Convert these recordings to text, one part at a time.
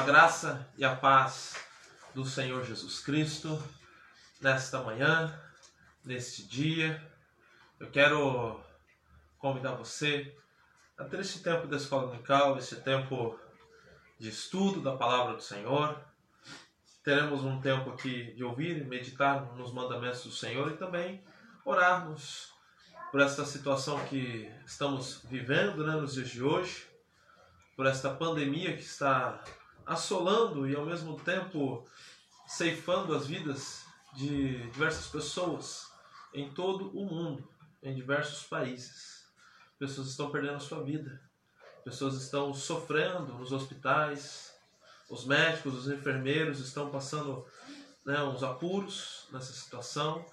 A graça e a paz do Senhor Jesus Cristo nesta manhã, neste dia. Eu quero convidar você a ter este tempo da escola dominical, esse tempo de estudo da palavra do Senhor. Teremos um tempo aqui de ouvir e meditar nos mandamentos do Senhor e também orarmos por esta situação que estamos vivendo né, nos dias de hoje, por esta pandemia que está assolando e ao mesmo tempo ceifando as vidas de diversas pessoas em todo o mundo, em diversos países. Pessoas estão perdendo a sua vida, pessoas estão sofrendo nos hospitais, os médicos, os enfermeiros estão passando né, uns apuros nessa situação.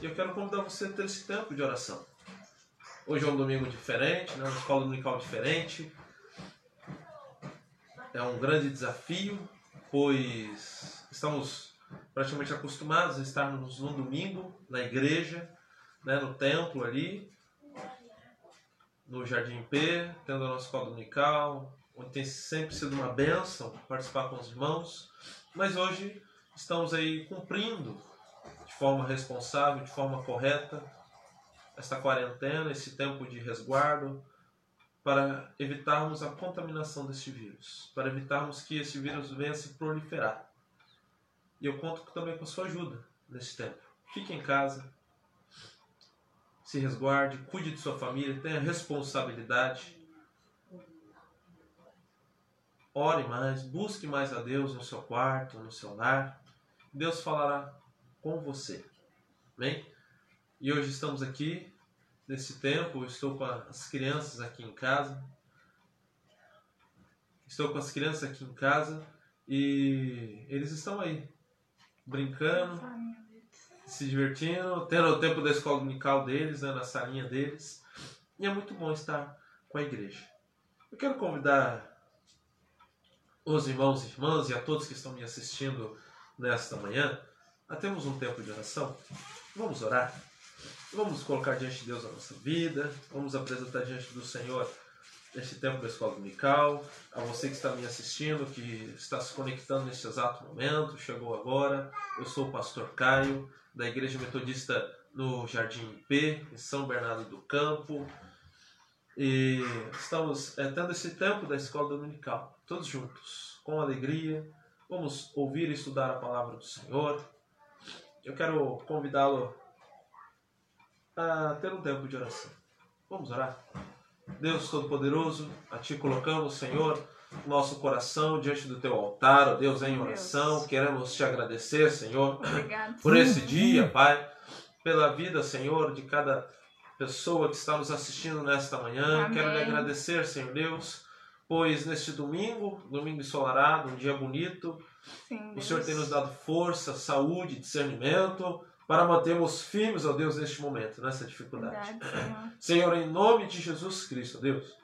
E eu quero convidar você a ter esse tempo de oração. Hoje é um domingo diferente, né, uma escola dominical diferente, é um grande desafio, pois estamos praticamente acostumados a estarmos no domingo na igreja, né, no templo ali, no Jardim P, tendo a nossa escola dominical, onde tem sempre sido uma benção participar com os irmãos, mas hoje estamos aí cumprindo de forma responsável, de forma correta, esta quarentena, esse tempo de resguardo, para evitarmos a contaminação deste vírus, para evitarmos que esse vírus venha se proliferar. E eu conto também com a sua ajuda nesse tempo. Fique em casa, se resguarde, cuide de sua família, tenha responsabilidade. Ore mais, busque mais a Deus no seu quarto, no seu lar. Deus falará com você. Amém? E hoje estamos aqui nesse tempo, estou com as crianças aqui em casa. Estou com as crianças aqui em casa e eles estão aí brincando, se divertindo, tendo o tempo da escola dominical deles, né, na salinha deles. E é muito bom estar com a igreja. Eu quero convidar os irmãos e irmãs e a todos que estão me assistindo nesta manhã a termos um tempo de oração. Vamos orar. Vamos colocar diante de Deus a nossa vida, vamos apresentar diante do Senhor este tempo da escola dominical. A você que está me assistindo, que está se conectando neste exato momento, chegou agora. Eu sou o pastor Caio, da Igreja Metodista no Jardim P, em São Bernardo do Campo. E estamos é, tendo esse tempo da escola dominical, todos juntos, com alegria. Vamos ouvir e estudar a palavra do Senhor. Eu quero convidá-lo a ter um tempo de oração. Vamos orar? Deus Todo-Poderoso, a Ti colocamos, Senhor, nosso coração diante do Teu altar, ó Deus, em oração. Deus. Queremos Te agradecer, Senhor, Obrigado. por esse dia, Pai, pela vida, Senhor, de cada pessoa que está nos assistindo nesta manhã. Amém. Quero lhe agradecer, Senhor Deus, pois neste domingo, domingo ensolarado, um dia bonito, Sim, o Senhor tem nos dado força, saúde, discernimento para mantermos firmes, ó Deus, neste momento, nessa dificuldade. Verdade, Senhor. Senhor, em nome de Jesus Cristo, ó Deus,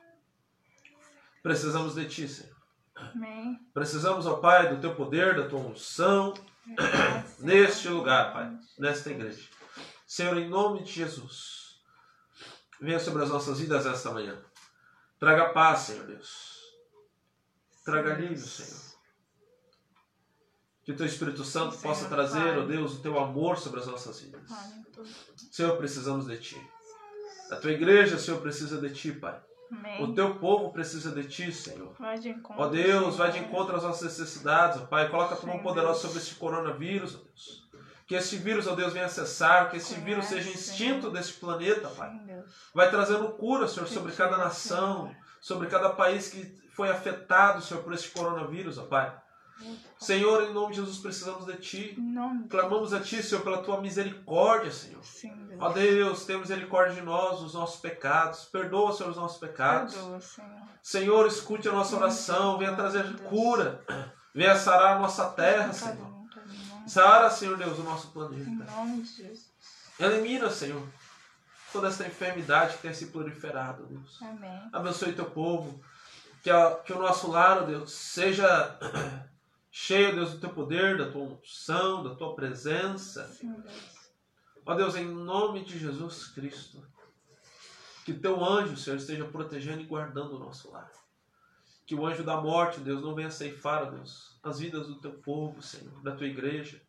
precisamos de Ti, Senhor. Amém. Precisamos, ó Pai, do Teu poder, da Tua unção, Verdade, neste lugar, Pai, nesta igreja. Senhor, em nome de Jesus, venha sobre as nossas vidas esta manhã. Traga paz, Senhor Deus. Traga alívio, Senhor. Que o teu Espírito Santo Senhor, possa trazer, ó Deus, o teu amor sobre as nossas vidas. Senhor, precisamos de ti. A tua igreja, Senhor, precisa de ti, Pai. Amém. O teu povo precisa de ti, Senhor. Vai de encontro, ó Deus, vai de encontro às nossas necessidades, ó Pai. Coloca a tua mão poderosa sobre este coronavírus, ó Deus. Que esse vírus, ó Deus, venha cessar, que esse vírus seja extinto desse planeta, Pai. Vai trazendo cura, Senhor, sobre cada nação, sobre cada país que foi afetado, Senhor, por esse coronavírus, ó Pai. Senhor, em nome de Jesus, precisamos de Ti. Clamamos a Ti, Senhor, pela Tua misericórdia, Senhor. Sim, Deus. Ó Deus, tenha misericórdia de nós, dos nossos pecados. Perdoa, Senhor, os nossos pecados. Perdoa, Senhor. Senhor, escute a nossa oração. Venha trazer cura. Venha sarar a nossa terra, Senhor. Sara, Senhor Deus, o nosso planeta. Em nome de Jesus. Elimina, Senhor, toda essa enfermidade que tem se proliferado, Deus. Amém. Abençoe teu povo. Que, a, que o nosso lar, Deus, seja cheio, Deus, do teu poder, da tua unção, da tua presença. Ó Deus, em nome de Jesus Cristo, que teu anjo, Senhor, esteja protegendo e guardando o nosso lar. Que o anjo da morte, Deus, não venha ceifar, Deus, as vidas do teu povo, Senhor, da tua igreja.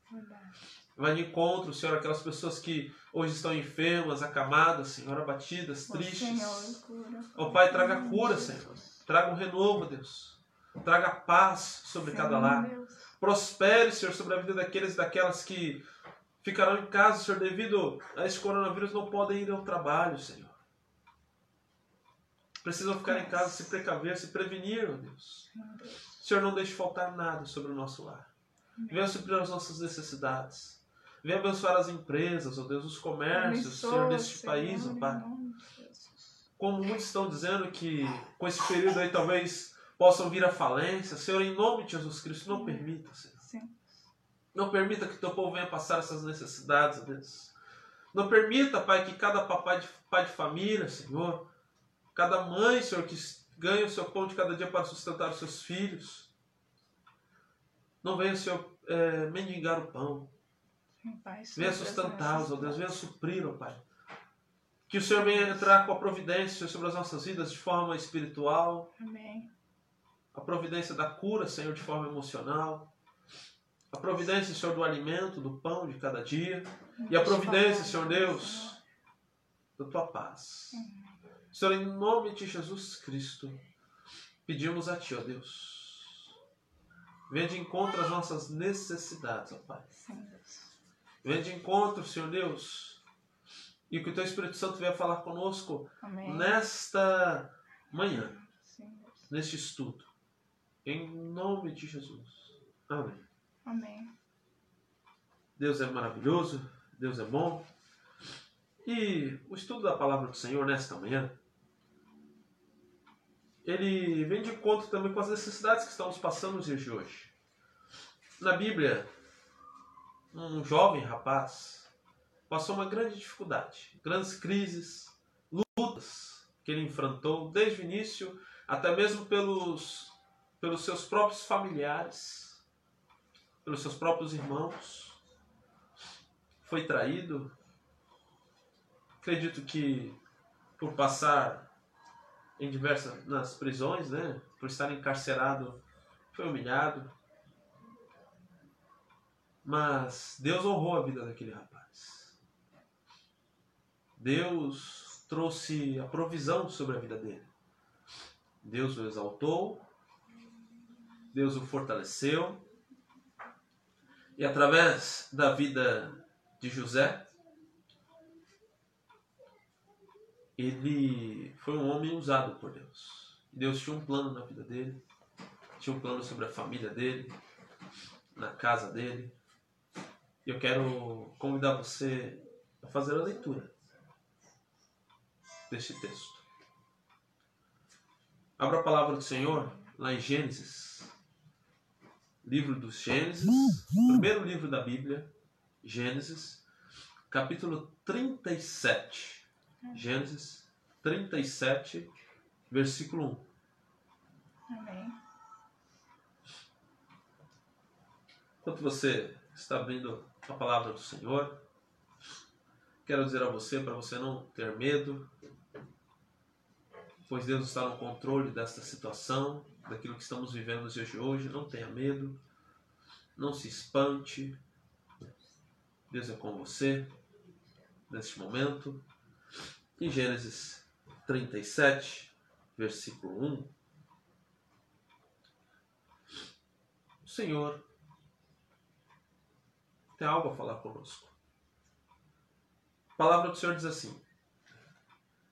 Vai de encontro, Senhor, aquelas pessoas que hoje estão enfermas, acamadas, Senhor, abatidas, tristes. Ó Pai, traga cura, Senhor. Traga um renovo, Deus. Traga paz sobre cada lar. Prospere, Senhor, sobre a vida daqueles e daquelas que ficarão em casa, Senhor, devido a esse coronavírus, não podem ir ao trabalho, Senhor. Precisam ficar em casa, se precaver, se prevenir, ó Deus. Senhor, não deixe faltar nada sobre o nosso lar. Venha suprir as nossas necessidades. Venha abençoar as empresas, ó oh Deus, os comércios, Senhor, deste país, ó oh Pai. Como muitos estão dizendo que com esse período aí talvez possam vir à falência, Senhor, em nome de Jesus Cristo, não permita, Senhor. Sim. Não permita que teu povo venha passar essas necessidades, Deus. Não permita, Pai, que cada papai de, pai de família, Senhor, cada mãe, Senhor, que ganha o seu pão de cada dia para sustentar os seus filhos, não venha, Senhor, é, mendigar o pão. Venha sustentá-los, ó Deus, venha suprir, ó Pai. Que o Senhor venha entrar com a providência sobre as nossas vidas de forma espiritual. Amém. A providência da cura, Senhor, de forma emocional. A providência, Senhor, do alimento, do pão de cada dia. E a providência, Senhor Deus, da tua paz. Senhor, em nome de Jesus Cristo, pedimos a Ti, ó Deus. Venha de encontro às nossas necessidades, ó Pai. Venha de encontro, Senhor Deus. E que o Teu Espírito Santo venha falar conosco Amém. nesta manhã, neste estudo. Em nome de Jesus. Amém. Amém. Deus é maravilhoso, Deus é bom. E o estudo da palavra do Senhor nesta manhã, ele vem de encontro também com as necessidades que estamos passando nos dias de hoje. Na Bíblia, um jovem rapaz passou uma grande dificuldade, grandes crises, lutas que ele enfrentou desde o início, até mesmo pelos, pelos seus próprios familiares, pelos seus próprios irmãos. Foi traído. Acredito que por passar em diversas nas prisões, né, por estar encarcerado, foi humilhado, mas Deus honrou a vida daquele rapaz. Deus trouxe a provisão sobre a vida dele. Deus o exaltou, Deus o fortaleceu, e através da vida de José, ele foi um homem usado por Deus. Deus tinha um plano na vida dele, tinha um plano sobre a família dele, na casa dele, eu quero convidar você a fazer a leitura deste texto. Abra a palavra do Senhor lá em Gênesis, livro dos Gênesis, primeiro livro da Bíblia, Gênesis, capítulo 37. Gênesis 37, versículo 1. Amém. Enquanto você está abrindo a palavra do Senhor. Quero dizer a você para você não ter medo, pois Deus está no controle desta situação, daquilo que estamos vivendo nos dias de hoje. Não tenha medo, não se espante. Deus é com você neste momento. Em Gênesis 37, versículo 1. O Senhor tem algo a falar conosco. A palavra do Senhor diz assim: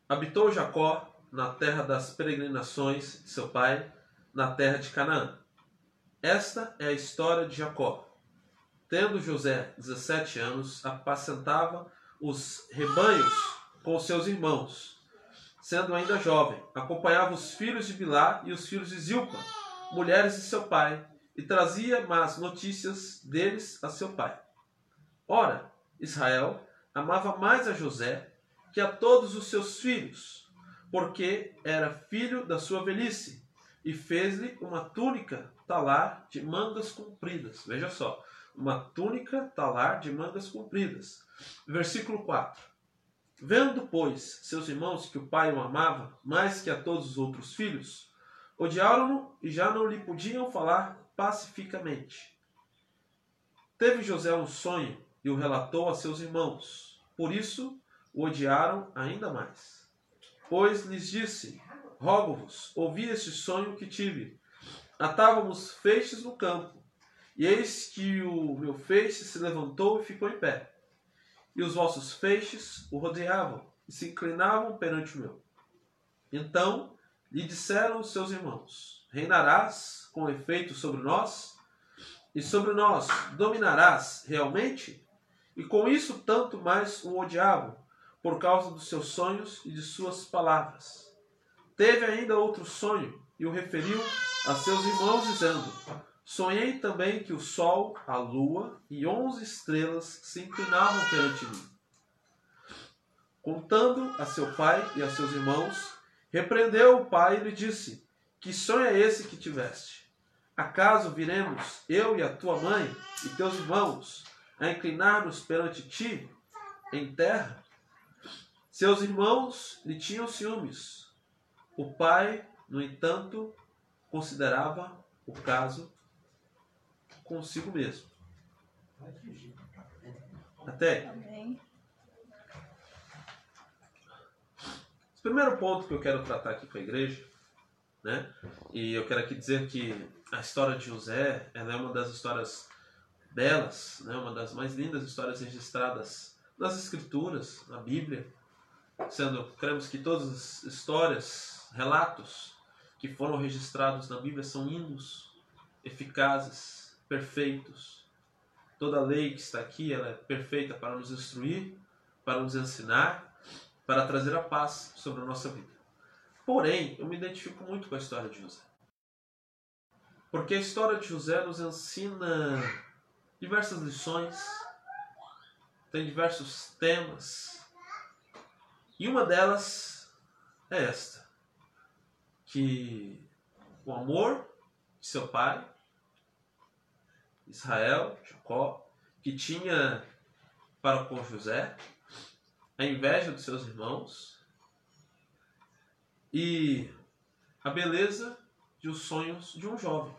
Habitou Jacó na terra das peregrinações de seu pai, na terra de Canaã. Esta é a história de Jacó. Tendo José 17 anos, apacentava os rebanhos com seus irmãos. Sendo ainda jovem, acompanhava os filhos de Bilá e os filhos de Zilpa, mulheres de seu pai, e trazia más notícias deles a seu pai. Ora, Israel amava mais a José que a todos os seus filhos, porque era filho da sua velhice, e fez-lhe uma túnica talar de mangas compridas. Veja só, uma túnica talar de mangas compridas. Versículo 4. Vendo, pois, seus irmãos que o pai o amava mais que a todos os outros filhos, odiaram-no e já não lhe podiam falar pacificamente. Teve José um sonho e o relatou a seus irmãos. Por isso o odiaram ainda mais. Pois lhes disse: Rogo-vos, ouvi este sonho que tive. Atávamos feixes no campo, e eis que o meu feixe se levantou e ficou em pé. E os vossos feixes o rodeavam e se inclinavam perante o meu. Então lhe disseram os seus irmãos: Reinarás com efeito sobre nós? E sobre nós dominarás realmente? E com isso tanto mais o odiavam, por causa dos seus sonhos e de suas palavras. Teve ainda outro sonho, e o referiu a seus irmãos, dizendo: Sonhei também que o sol, a lua e onze estrelas se inclinavam perante mim. Contando a seu pai e a seus irmãos, repreendeu o pai e lhe disse: Que sonho é esse que tiveste? Acaso viremos, eu e a tua mãe e teus irmãos, a inclinar-nos perante ti em terra? Seus irmãos lhe tinham ciúmes. O pai, no entanto, considerava o caso consigo mesmo. Até. O primeiro ponto que eu quero tratar aqui com a igreja, né? E eu quero aqui dizer que a história de José é uma das histórias belas, né? uma das mais lindas histórias registradas nas Escrituras, na Bíblia. Sendo, cremos que todas as histórias, relatos que foram registrados na Bíblia são hinos eficazes, perfeitos. Toda lei que está aqui ela é perfeita para nos instruir, para nos ensinar, para trazer a paz sobre a nossa vida. Porém, eu me identifico muito com a história de José. Porque a história de José nos ensina diversas lições, tem diversos temas. E uma delas é esta: que o amor de seu pai, Israel, Jacó, que tinha para com José, a inveja dos seus irmãos e a beleza de os sonhos de um jovem.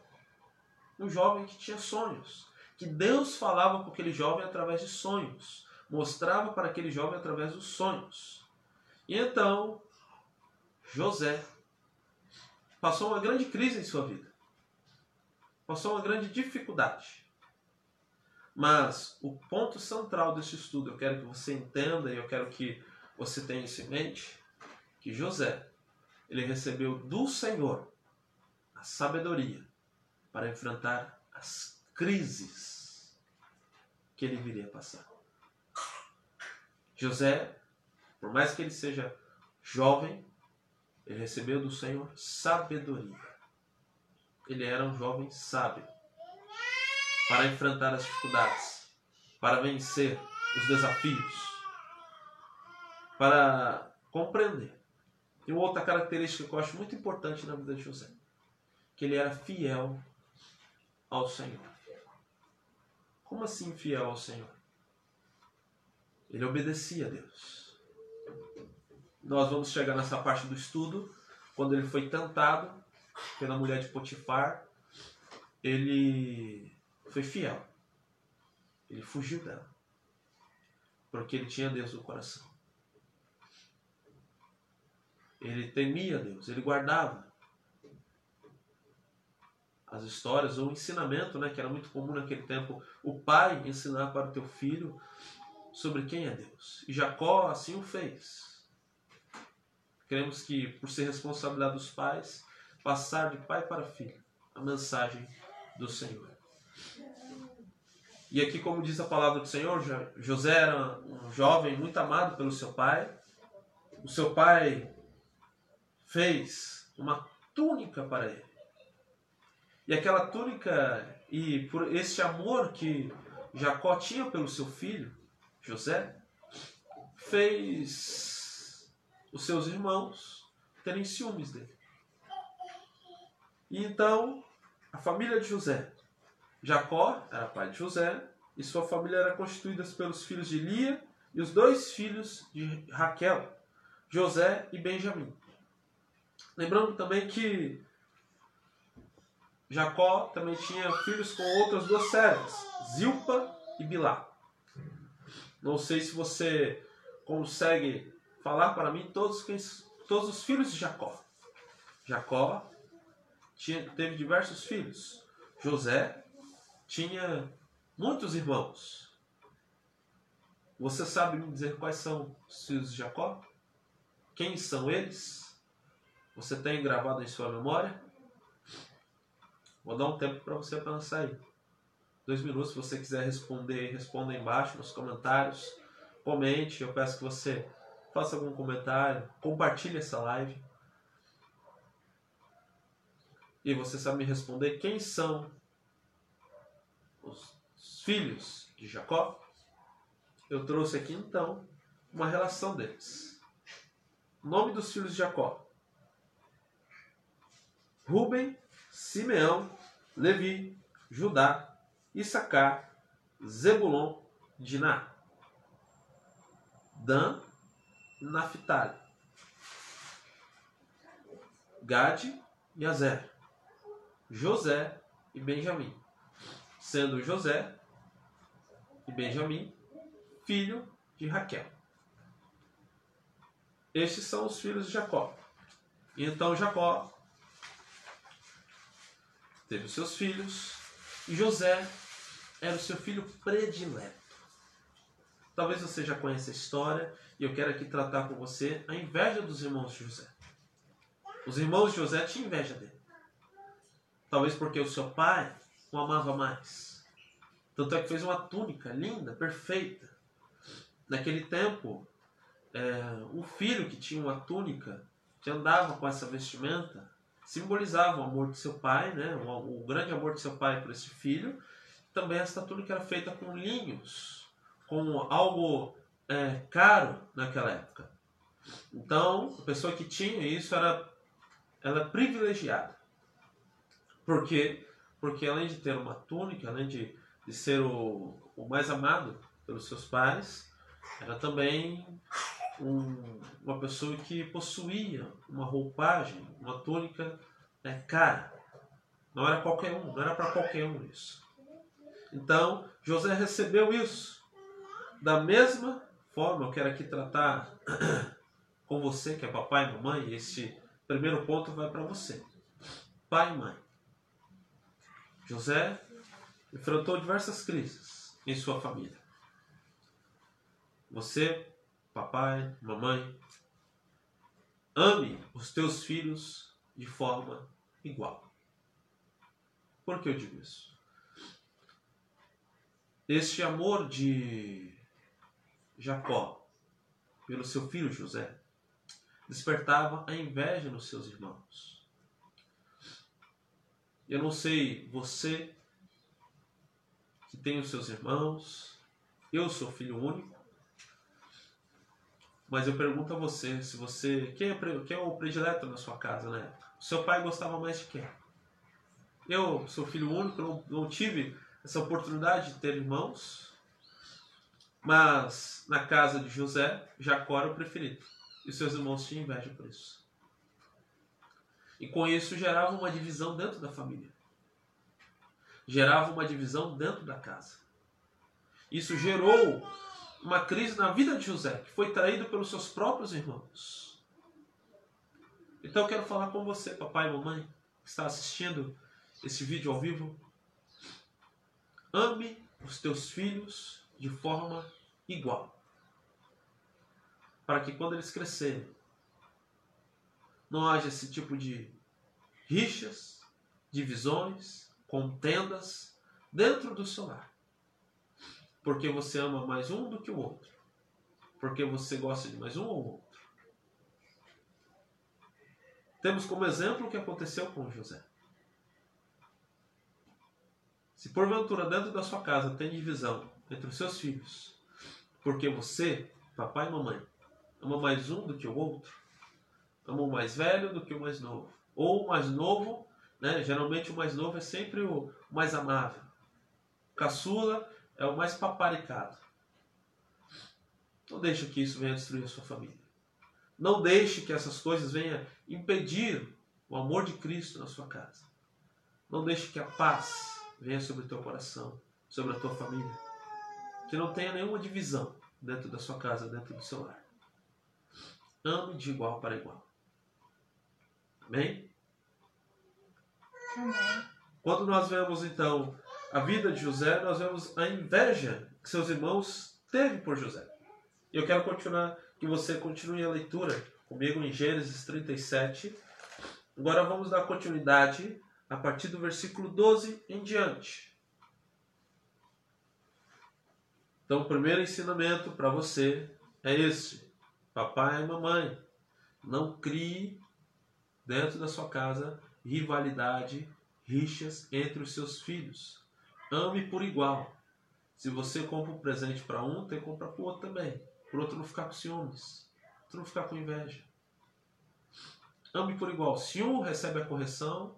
Um jovem que tinha sonhos, que Deus falava com aquele jovem através de sonhos, mostrava para aquele jovem através dos sonhos. E então, José passou uma grande crise em sua vida. Passou uma grande dificuldade. Mas o ponto central desse estudo, eu quero que você entenda e eu quero que você tenha isso em mente, que José, ele recebeu do Senhor a sabedoria para enfrentar as crises que ele viria passar. José, por mais que ele seja jovem, ele recebeu do Senhor sabedoria. Ele era um jovem sábio para enfrentar as dificuldades, para vencer os desafios, para compreender. E outra característica que eu acho muito importante na vida de José, que ele era fiel ao Senhor. Como assim fiel ao Senhor? Ele obedecia a Deus. Nós vamos chegar nessa parte do estudo, quando ele foi tentado pela mulher de Potifar, ele foi fiel. Ele fugiu dela. Porque ele tinha Deus no coração. Ele temia Deus, ele guardava as histórias ou o ensinamento, né, que era muito comum naquele tempo, o pai ensinar para o teu filho sobre quem é Deus. E Jacó assim o fez. Queremos que, por ser responsabilidade dos pais, passar de pai para filho a mensagem do Senhor. E aqui, como diz a palavra do Senhor, José era um jovem muito amado pelo seu pai. O seu pai fez uma túnica para ele. E aquela túnica, e por esse amor que Jacó tinha pelo seu filho, José, fez os seus irmãos terem ciúmes dele. E então, a família de José, Jacó era pai de José, e sua família era constituída pelos filhos de Lia e os dois filhos de Raquel, José e Benjamim. Lembrando também que Jacó também tinha filhos com outras duas servas, Zilpa e Bilá. Não sei se você consegue falar para mim todos, todos os filhos de Jacó. Jacó tinha, teve diversos filhos. José tinha muitos irmãos. Você sabe me dizer quais são os filhos de Jacó? Quem são eles? Você tem gravado em sua memória? Vou dar um tempo para você pensar aí. Dois minutos, se você quiser responder, responda embaixo nos comentários. Comente, eu peço que você faça algum comentário, compartilhe essa live. E você sabe me responder quem são os filhos de Jacó? Eu trouxe aqui então uma relação deles. nome dos filhos de Jacó: Ruben, Simeão, Levi, Judá, Issacar, Zebulon, Diná, Dan, Naphtali, Gade e Azer, José e Benjamim, sendo José e Benjamim filho de Raquel. Estes são os filhos de Jacó. Então Jacó teve os seus filhos e José era o seu filho predileto. Talvez você já conheça a história e eu quero aqui tratar com você a inveja dos irmãos de José. Os irmãos de José tinham inveja dele. Talvez porque o seu pai o amava mais. Tanto é que fez uma túnica linda, perfeita. Naquele tempo, é, o filho que tinha uma túnica, que andava com essa vestimenta, simbolizava o amor de seu pai, né? o, o grande amor de seu pai por esse filho. Também essa túnica era feita com linhos, com algo é, caro naquela época. Então, a pessoa que tinha isso era ela é privilegiada. Por quê? Porque além de ter uma túnica, além de, de ser o, o mais amado pelos seus pais, era também um, uma pessoa que possuía uma roupagem, uma túnica né, cara. Não era qualquer um, não era para qualquer um isso. Então, José recebeu isso. Da mesma forma, eu quero aqui tratar com você, que é papai e mamãe, e esse primeiro ponto vai para você. Pai e mãe. José enfrentou diversas crises em sua família. Você papai, mamãe, ame os teus filhos de forma igual. Por que eu digo isso? Este amor de Jacó pelo seu filho José despertava a inveja nos seus irmãos. Eu não sei você que tem os seus irmãos, eu sou filho único, mas eu pergunto a você, se você. Quem é, quem é o predileto na sua casa, né? Seu pai gostava mais de quem? Eu sou filho único, não, não tive essa oportunidade de ter irmãos. Mas na casa de José, Jacó era o preferido. E seus irmãos tinham inveja por isso. E com isso gerava uma divisão dentro da família. Gerava uma divisão dentro da casa. Isso gerou uma crise na vida de José, que foi traído pelos seus próprios irmãos. Então eu quero falar com você, papai e mamãe, que está assistindo esse vídeo ao vivo. Ame os teus filhos de forma igual. Para que quando eles crescerem, não haja esse tipo de rixas, divisões, contendas dentro do seu lar porque você ama mais um do que o outro, porque você gosta de mais um ou outro. Temos como exemplo o que aconteceu com José. Se porventura dentro da sua casa tem divisão entre os seus filhos, porque você, papai e mamãe, ama mais um do que o outro, ama o mais velho do que o mais novo, ou o mais novo, né? geralmente o mais novo é sempre o mais amável. Caçula é o mais paparicado. Não deixe que isso venha destruir a sua família. Não deixe que essas coisas venham impedir o amor de Cristo na sua casa. Não deixe que a paz venha sobre o teu coração, sobre a tua família. Que não tenha nenhuma divisão dentro da sua casa, dentro do seu lar. Ame de igual para igual. Amém? Amém. Quando nós vemos então a vida de José, nós vemos a inveja que seus irmãos teve por José. E eu quero continuar, que você continue a leitura comigo em Gênesis 37. Agora vamos dar continuidade a partir do versículo 12 em diante. Então, o primeiro ensinamento para você é esse: papai e mamãe, não crie dentro da sua casa rivalidade, rixas entre os seus filhos. Ame por igual. Se você compra um presente para um, tem que comprar para o outro também. Para o outro não ficar com ciúmes, outro não ficar com inveja. Ame por igual. Se um recebe a correção,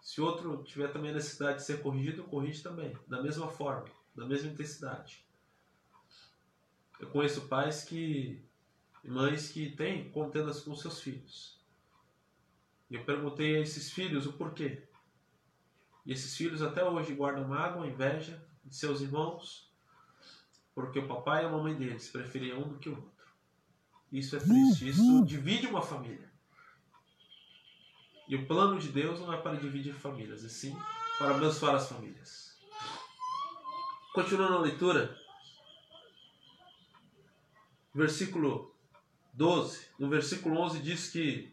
se outro tiver também a necessidade de ser corrigido, corrige também, da mesma forma, da mesma intensidade. Eu conheço pais que mães que têm contendas com seus filhos. E eu perguntei a esses filhos o porquê. E esses filhos até hoje guardam mágoa, inveja de seus irmãos, porque o papai e a mamãe deles preferiam um do que o outro. Isso é triste, isso divide uma família. E o plano de Deus não é para dividir famílias, e sim para abençoar as famílias. Continuando a leitura, versículo 12, no versículo 11 diz que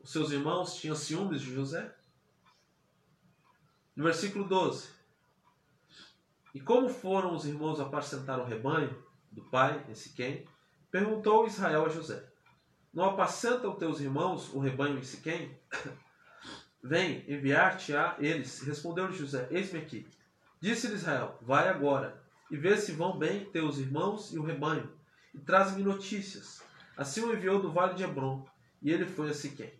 os seus irmãos tinham ciúmes de José. No versículo 12, e como foram os irmãos apacentar o rebanho do pai, esse quem, perguntou Israel a José: Não apacentam teus irmãos o rebanho em Siquém? Vem enviar-te a eles. Respondeu-lhe José: Eis-me aqui. Disse-lhe Israel: Vai agora e vê se vão bem teus irmãos e o rebanho, e traz-me notícias. Assim o enviou do vale de Hebron, e ele foi a Siquém.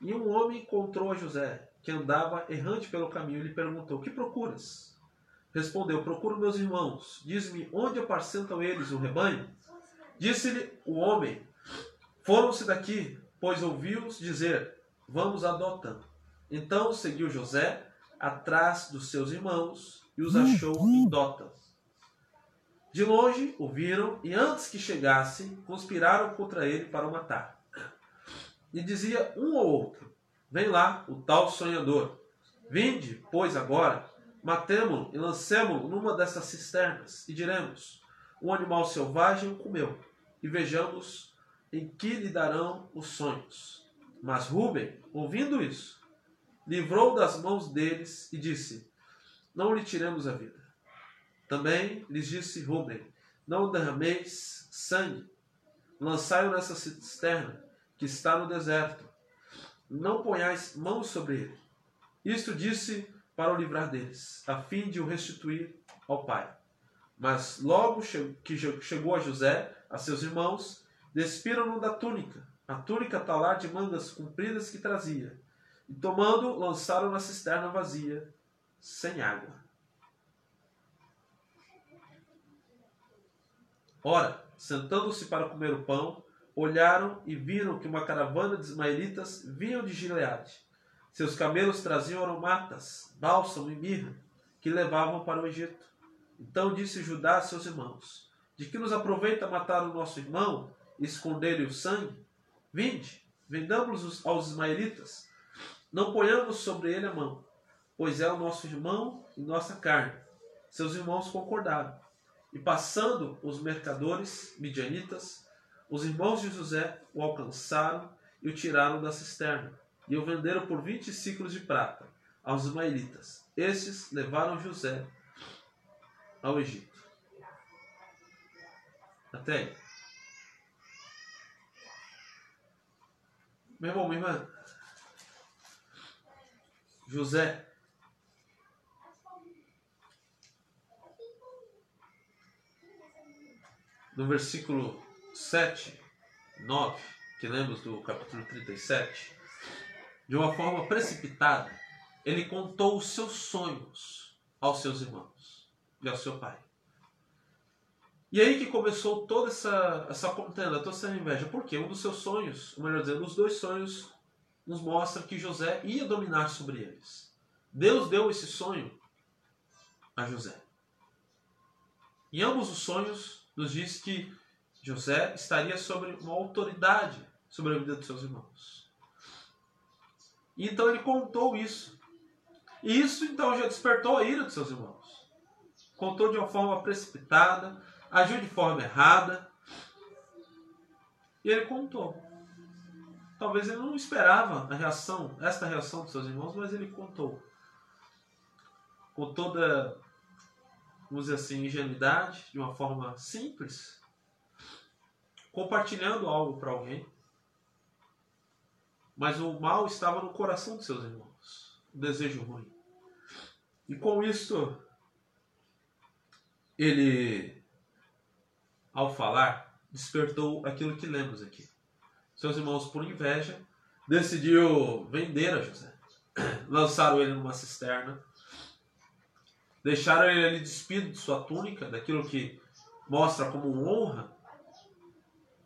E um homem encontrou a José, que andava errante pelo caminho, e lhe perguntou: Que procuras? Respondeu: Procuro meus irmãos. Diz-me: Onde apacentam eles o rebanho? Disse-lhe o homem: Foram-se daqui, pois ouviu-os dizer: Vamos a Dotã. Então seguiu José atrás dos seus irmãos e os achou em Dotã. De longe o viram e antes que chegasse, conspiraram contra ele para o matar. E dizia um ou outro: Vem lá, o tal sonhador. Vinde, pois, agora, matemo-lo e lancemo-lo numa dessas cisternas, e diremos: Um animal selvagem o comeu, e vejamos em que lhe darão os sonhos. Mas Rubem, ouvindo isso, livrou das mãos deles e disse: Não lhe tiremos a vida. Também lhes disse Rubem: Não derrameis sangue, lançai-o nessa cisterna que está no deserto. Não ponhais mãos sobre ele. Isto disse para o livrar deles, a fim de o restituir ao pai. Mas logo que chegou a José, a seus irmãos, despiram-no da túnica, a túnica talar de mangas compridas que trazia, e tomando, lançaram na cisterna vazia, sem água. Ora, sentando-se para comer o pão, olharam e viram que uma caravana de ismaelitas vinham de Gileade. Seus camelos traziam aromatas, bálsamo e mirra, que levavam para o Egito. Então disse Judá a seus irmãos: De que nos aproveita matar o nosso irmão e esconder-lhe o sangue? Vinde, vendamos aos ismaelitas. Não ponhamos sobre ele a mão, pois é o nosso irmão e nossa carne. Seus irmãos concordaram. E passando os mercadores midianitas, os irmãos de José o alcançaram e o tiraram da cisterna, e o venderam por vinte ciclos de prata aos ismaelitas. Estes levaram José ao Egito. Até aí. Meu irmão, minha irmã, José no versículo 7, 9, que lemos do capítulo 37, de uma forma precipitada, ele contou os seus sonhos aos seus irmãos e ao seu pai. E aí que começou toda essa, essa contenda, toda essa inveja. Porque um dos seus sonhos, ou melhor dizendo, os dois sonhos, nos mostra que José ia dominar sobre eles. Deus deu esse sonho a José. Em ambos os sonhos, nos diz que José estaria sobre uma autoridade sobre a vida dos seus irmãos. E então ele contou isso. E isso então já despertou a ira dos seus irmãos. Contou de uma forma precipitada, agiu de forma errada. E ele contou. Talvez ele não esperava a reação, esta reação dos seus irmãos, mas ele contou. Com toda, dizer assim, ingenuidade, de uma forma simples, compartilhando algo para alguém. Mas o mal estava no coração dos seus irmãos, o desejo ruim. E com isso, ele, ao falar, despertou aquilo que lemos aqui seus irmãos, por inveja, decidiu vender a José. Lançaram ele numa cisterna, deixaram ele ali despido de sua túnica, daquilo que mostra como honra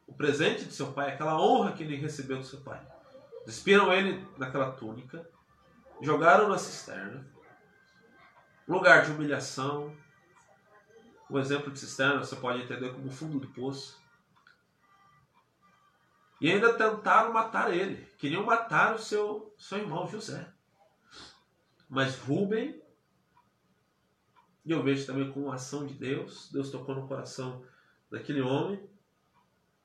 o presente de seu pai, aquela honra que ele recebeu do seu pai. Despiram ele naquela túnica, jogaram na cisterna, lugar de humilhação. O exemplo de cisterna você pode entender como fundo do poço. E ainda tentaram matar ele. Queriam matar o seu, seu irmão José. Mas Rubem, e eu vejo também com a ação de Deus, Deus tocou no coração daquele homem,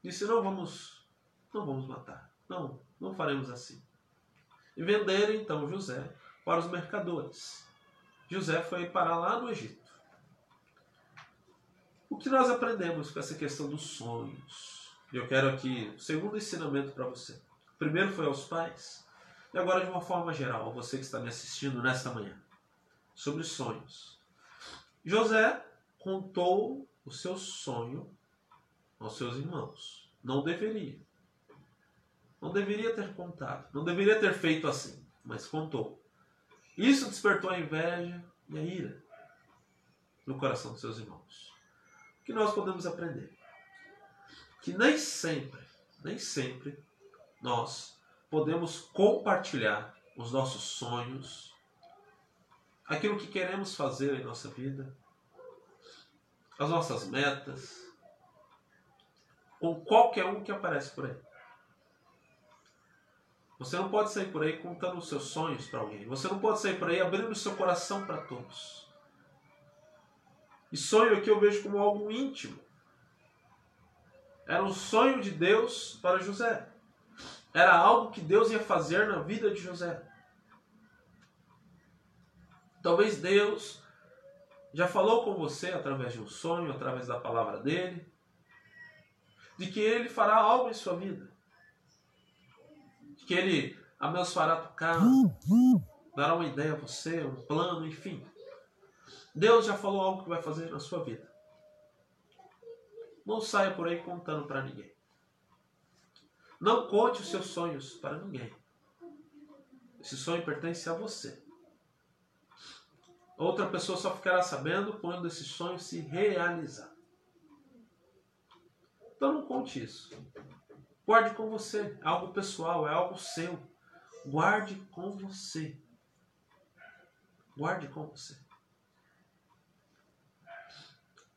disse: Não vamos, não vamos matar. Não, não faremos assim. E venderam então José para os mercadores. José foi parar lá no Egito. O que nós aprendemos com essa questão dos sonhos? Eu quero aqui o segundo ensinamento para você. O primeiro foi aos pais, e agora de uma forma geral, a você que está me assistindo nesta manhã, sobre sonhos. José contou o seu sonho aos seus irmãos. Não deveria. Não deveria ter contado. Não deveria ter feito assim, mas contou. Isso despertou a inveja e a ira no coração dos seus irmãos. O que nós podemos aprender? que nem sempre, nem sempre nós podemos compartilhar os nossos sonhos, aquilo que queremos fazer em nossa vida, as nossas metas, com qualquer um que aparece por aí. Você não pode sair por aí contando os seus sonhos para alguém. Você não pode sair por aí abrindo o seu coração para todos. E sonho aqui eu vejo como algo íntimo. Era um sonho de Deus para José. Era algo que Deus ia fazer na vida de José. Talvez Deus já falou com você através de um sonho, através da palavra dele, de que ele fará algo em sua vida. De que ele abençoará casa, dará uma ideia a você, um plano, enfim. Deus já falou algo que vai fazer na sua vida. Não saia por aí contando para ninguém. Não conte os seus sonhos para ninguém. Esse sonho pertence a você. Outra pessoa só ficará sabendo quando esse sonho se realizar. Então não conte isso. Guarde com você. É algo pessoal, é algo seu. Guarde com você. Guarde com você.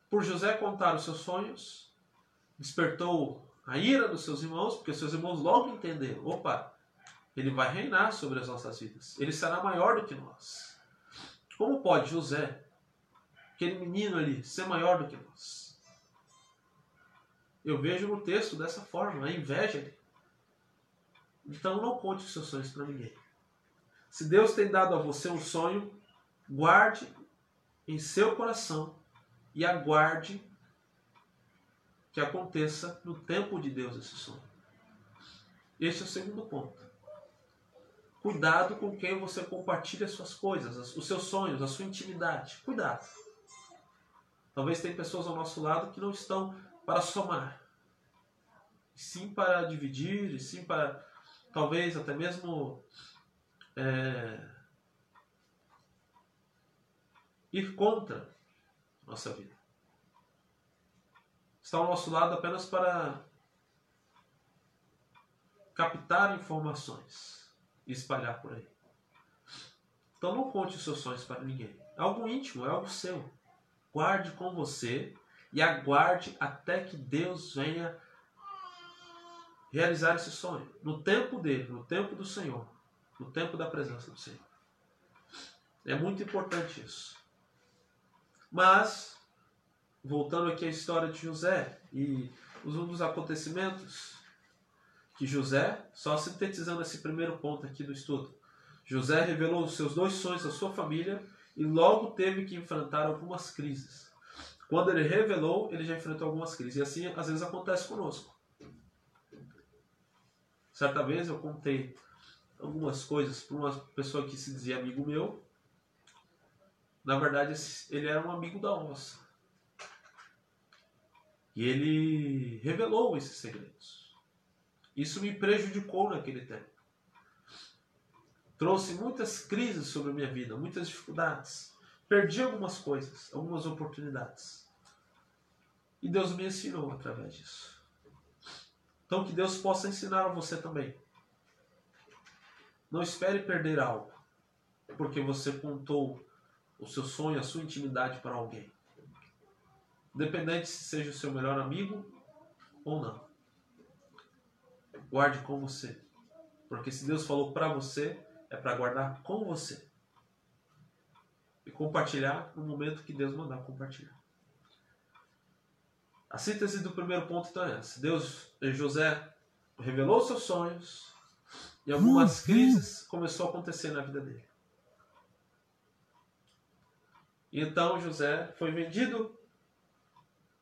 Por José contar os seus sonhos, despertou a ira dos seus irmãos, porque seus irmãos logo entenderam: opa, ele vai reinar sobre as nossas vidas, ele será maior do que nós. Como pode José, aquele menino ali, ser maior do que nós? Eu vejo no texto dessa forma, a inveja dele. Então não conte os seus sonhos para ninguém. Se Deus tem dado a você um sonho, guarde em seu coração e aguarde que aconteça no tempo de Deus esse sonho. Este é o segundo ponto. Cuidado com quem você compartilha as suas coisas, os seus sonhos, a sua intimidade. Cuidado. Talvez tem pessoas ao nosso lado que não estão para somar, sim para dividir, sim para talvez até mesmo é, ir contra nossa vida. Está ao nosso lado apenas para captar informações e espalhar por aí. Então não conte os seus sonhos para ninguém. É algo íntimo, é algo seu. Guarde com você e aguarde até que Deus venha realizar esse sonho. No tempo dele, no tempo do Senhor, no tempo da presença do Senhor. É muito importante isso. Mas, voltando aqui à história de José e um dos acontecimentos que José, só sintetizando esse primeiro ponto aqui do estudo, José revelou os seus dois sonhos à sua família e logo teve que enfrentar algumas crises. Quando ele revelou, ele já enfrentou algumas crises. E assim, às vezes, acontece conosco. Certa vez eu contei algumas coisas para uma pessoa que se dizia amigo meu. Na verdade, ele era um amigo da onça. E ele revelou esses segredos. Isso me prejudicou naquele tempo trouxe muitas crises sobre a minha vida, muitas dificuldades. Perdi algumas coisas, algumas oportunidades. E Deus me ensinou através disso. Então que Deus possa ensinar a você também. Não espere perder algo, porque você contou o seu sonho, a sua intimidade para alguém. Independente se seja o seu melhor amigo ou não. Guarde com você. Porque se Deus falou para você, é para guardar com você. E compartilhar no momento que Deus mandar compartilhar. A síntese do primeiro ponto então é essa. Deus, José revelou seus sonhos e algumas crises começou a acontecer na vida dele. E então José foi vendido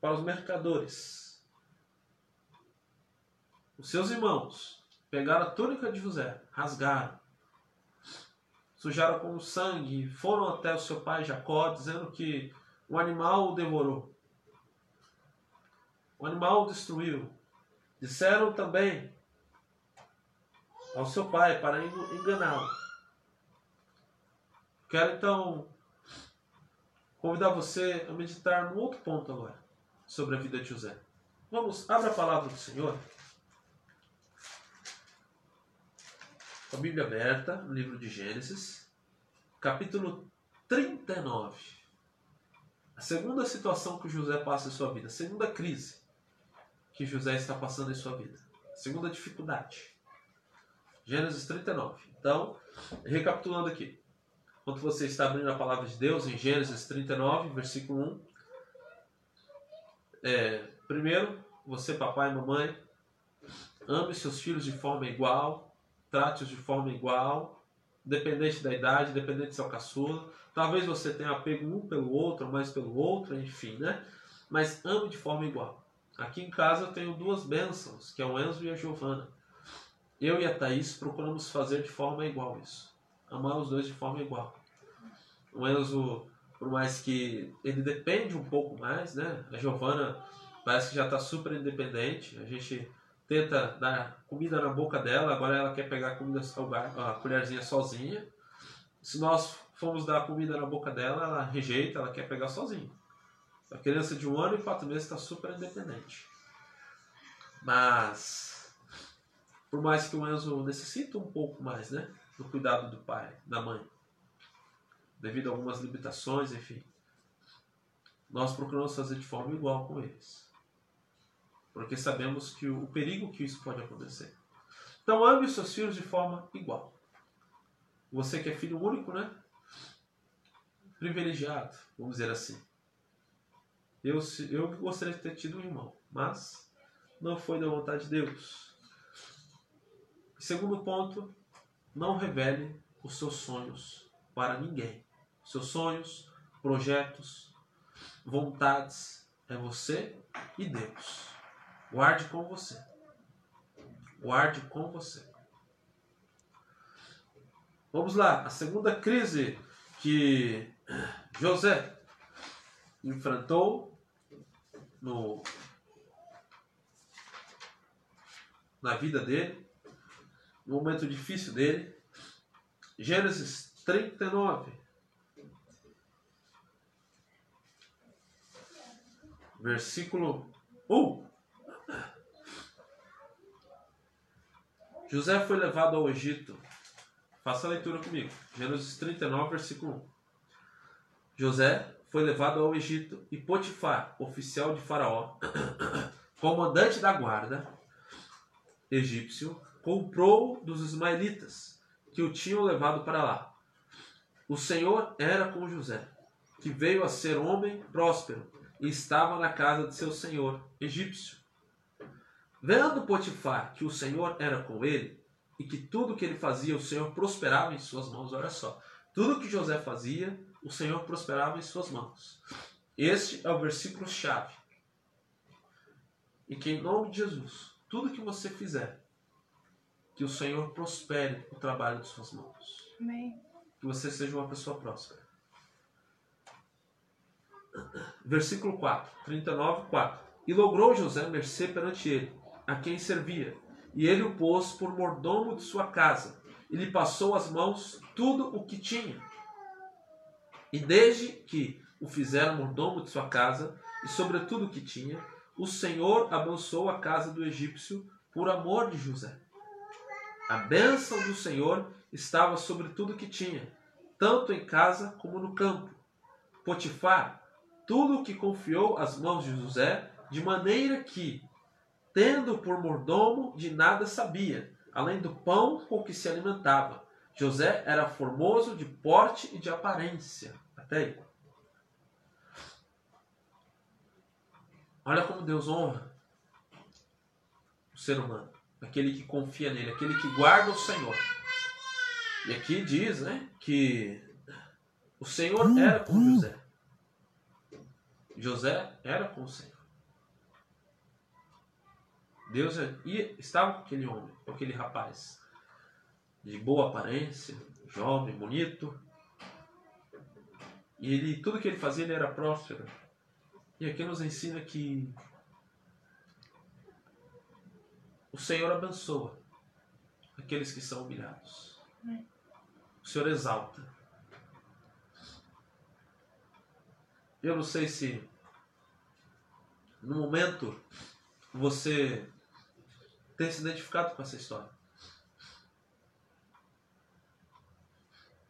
para os mercadores. Os seus irmãos pegaram a túnica de José, rasgaram, sujaram com sangue, foram até o seu pai Jacó, dizendo que o animal o devorou. O animal o destruiu. Disseram também ao seu pai para enganá-lo. Quero então convidar você a meditar no outro ponto agora, sobre a vida de José. Vamos, abra a palavra do Senhor. A Bíblia aberta, no livro de Gênesis, capítulo 39. A segunda situação que José passa em sua vida, a segunda crise que José está passando em sua vida, a segunda dificuldade. Gênesis 39. Então, recapitulando aqui. Enquanto você está abrindo a palavra de Deus em Gênesis 39, versículo 1. É, primeiro, você, papai e mamãe, ame seus filhos de forma igual, trate-os de forma igual, dependente da idade, dependente se é o caçula. Talvez você tenha apego um pelo outro, ou mais pelo outro, enfim, né? Mas ame de forma igual. Aqui em casa eu tenho duas bênçãos, que é o Enzo e a Giovana. Eu e a Thaís procuramos fazer de forma igual isso. Amar os dois de forma igual. O Enzo, por mais que ele depende um pouco mais, né? A Giovana parece que já está super independente. A gente tenta dar comida na boca dela, agora ela quer pegar a comida a colherzinha sozinha. Se nós formos dar comida na boca dela, ela rejeita, ela quer pegar sozinha. A criança de um ano e quatro meses está super independente. Mas, por mais que o Enzo necessite um pouco mais, né? Do cuidado do pai, da mãe. Devido a algumas limitações, enfim. Nós procuramos fazer de forma igual com eles porque sabemos que o perigo que isso pode acontecer. Então ame os seus filhos de forma igual. Você que é filho único, né? Privilegiado, vamos dizer assim. Eu, eu gostaria de ter tido um irmão, mas não foi da vontade de Deus. Segundo ponto, não revele os seus sonhos para ninguém. Seus sonhos, projetos, vontades é você e Deus. Guarde com você. Guarde com você. Vamos lá, a segunda crise que José enfrentou no, na vida dele, no momento difícil dele. Gênesis 39, versículo 1. José foi levado ao Egito. Faça a leitura comigo. Gênesis 39, versículo 1. José foi levado ao Egito e Potifar, oficial de Faraó, comandante da guarda egípcio, comprou dos ismaelitas que o tinham levado para lá. O Senhor era com José, que veio a ser homem próspero e estava na casa de seu senhor egípcio. Vendo Potifar que o Senhor era com ele e que tudo que ele fazia o Senhor prosperava em suas mãos, olha só, tudo que José fazia o Senhor prosperava em suas mãos. Este é o versículo chave. E que em nome de Jesus, tudo que você fizer, que o Senhor prospere o trabalho de suas mãos. Amém. Que você seja uma pessoa próspera. Versículo 4, 39, 4. E logrou José mercê perante ele, a quem servia, e ele o pôs por mordomo de sua casa, e lhe passou as mãos tudo o que tinha. E desde que o fizeram mordomo de sua casa, e sobre tudo o que tinha, o Senhor abençoou a casa do egípcio por amor de José. A bênção do Senhor estava sobre tudo o que tinha, tanto em casa como no campo. Potifar, tudo o que confiou às mãos de José, de maneira que, tendo por mordomo, de nada sabia, além do pão com que se alimentava. José era formoso de porte e de aparência. Até aí. Olha como Deus honra o ser humano, aquele que confia nele, aquele que guarda o Senhor. E aqui diz né, que o Senhor era com José. José era com o Senhor. Deus ia, estava com aquele homem, com aquele rapaz, de boa aparência, jovem, bonito. E ele, tudo que ele fazia, ele era próspero. E aqui nos ensina que o Senhor abençoa aqueles que são humilhados. O Senhor exalta. Eu não sei se no momento você tem se identificado com essa história.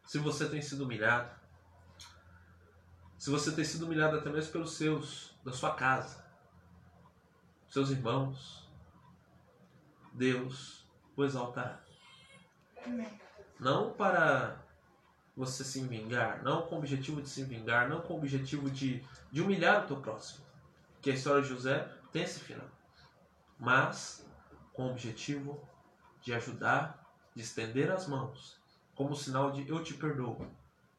Se você tem sido humilhado, se você tem sido humilhado até mesmo pelos seus, da sua casa, seus irmãos, Deus o exaltará. Não para você se vingar, não com o objetivo de se vingar, não com o objetivo de, de humilhar o teu próximo. Que a história de José tem esse final. Mas com o objetivo de ajudar, de estender as mãos, como sinal de eu te perdoo,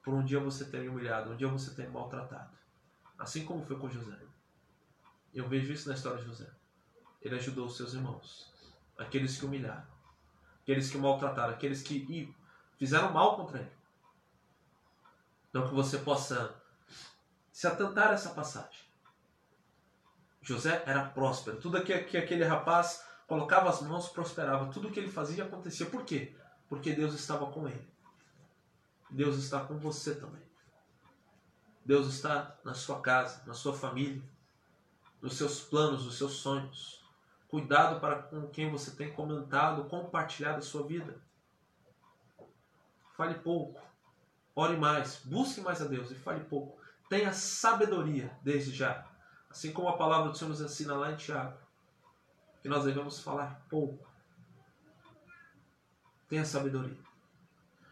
por um dia você ter me humilhado, um dia você ter me maltratado. Assim como foi com José. Eu vejo isso na história de José. Ele ajudou os seus irmãos, aqueles que humilharam, aqueles que maltrataram, aqueles que fizeram mal contra ele. Então que você possa se atentar a essa passagem. José era próspero. Tudo que, que aquele rapaz colocava as mãos prosperava. Tudo que ele fazia acontecia. Por quê? Porque Deus estava com ele. Deus está com você também. Deus está na sua casa, na sua família, nos seus planos, nos seus sonhos. Cuidado para com quem você tem comentado, compartilhado a sua vida. Fale pouco, ore mais, busque mais a Deus e fale pouco. Tenha sabedoria desde já. Assim como a palavra do Senhor nos ensina lá em Tiago, que nós devemos falar pouco. Tenha sabedoria.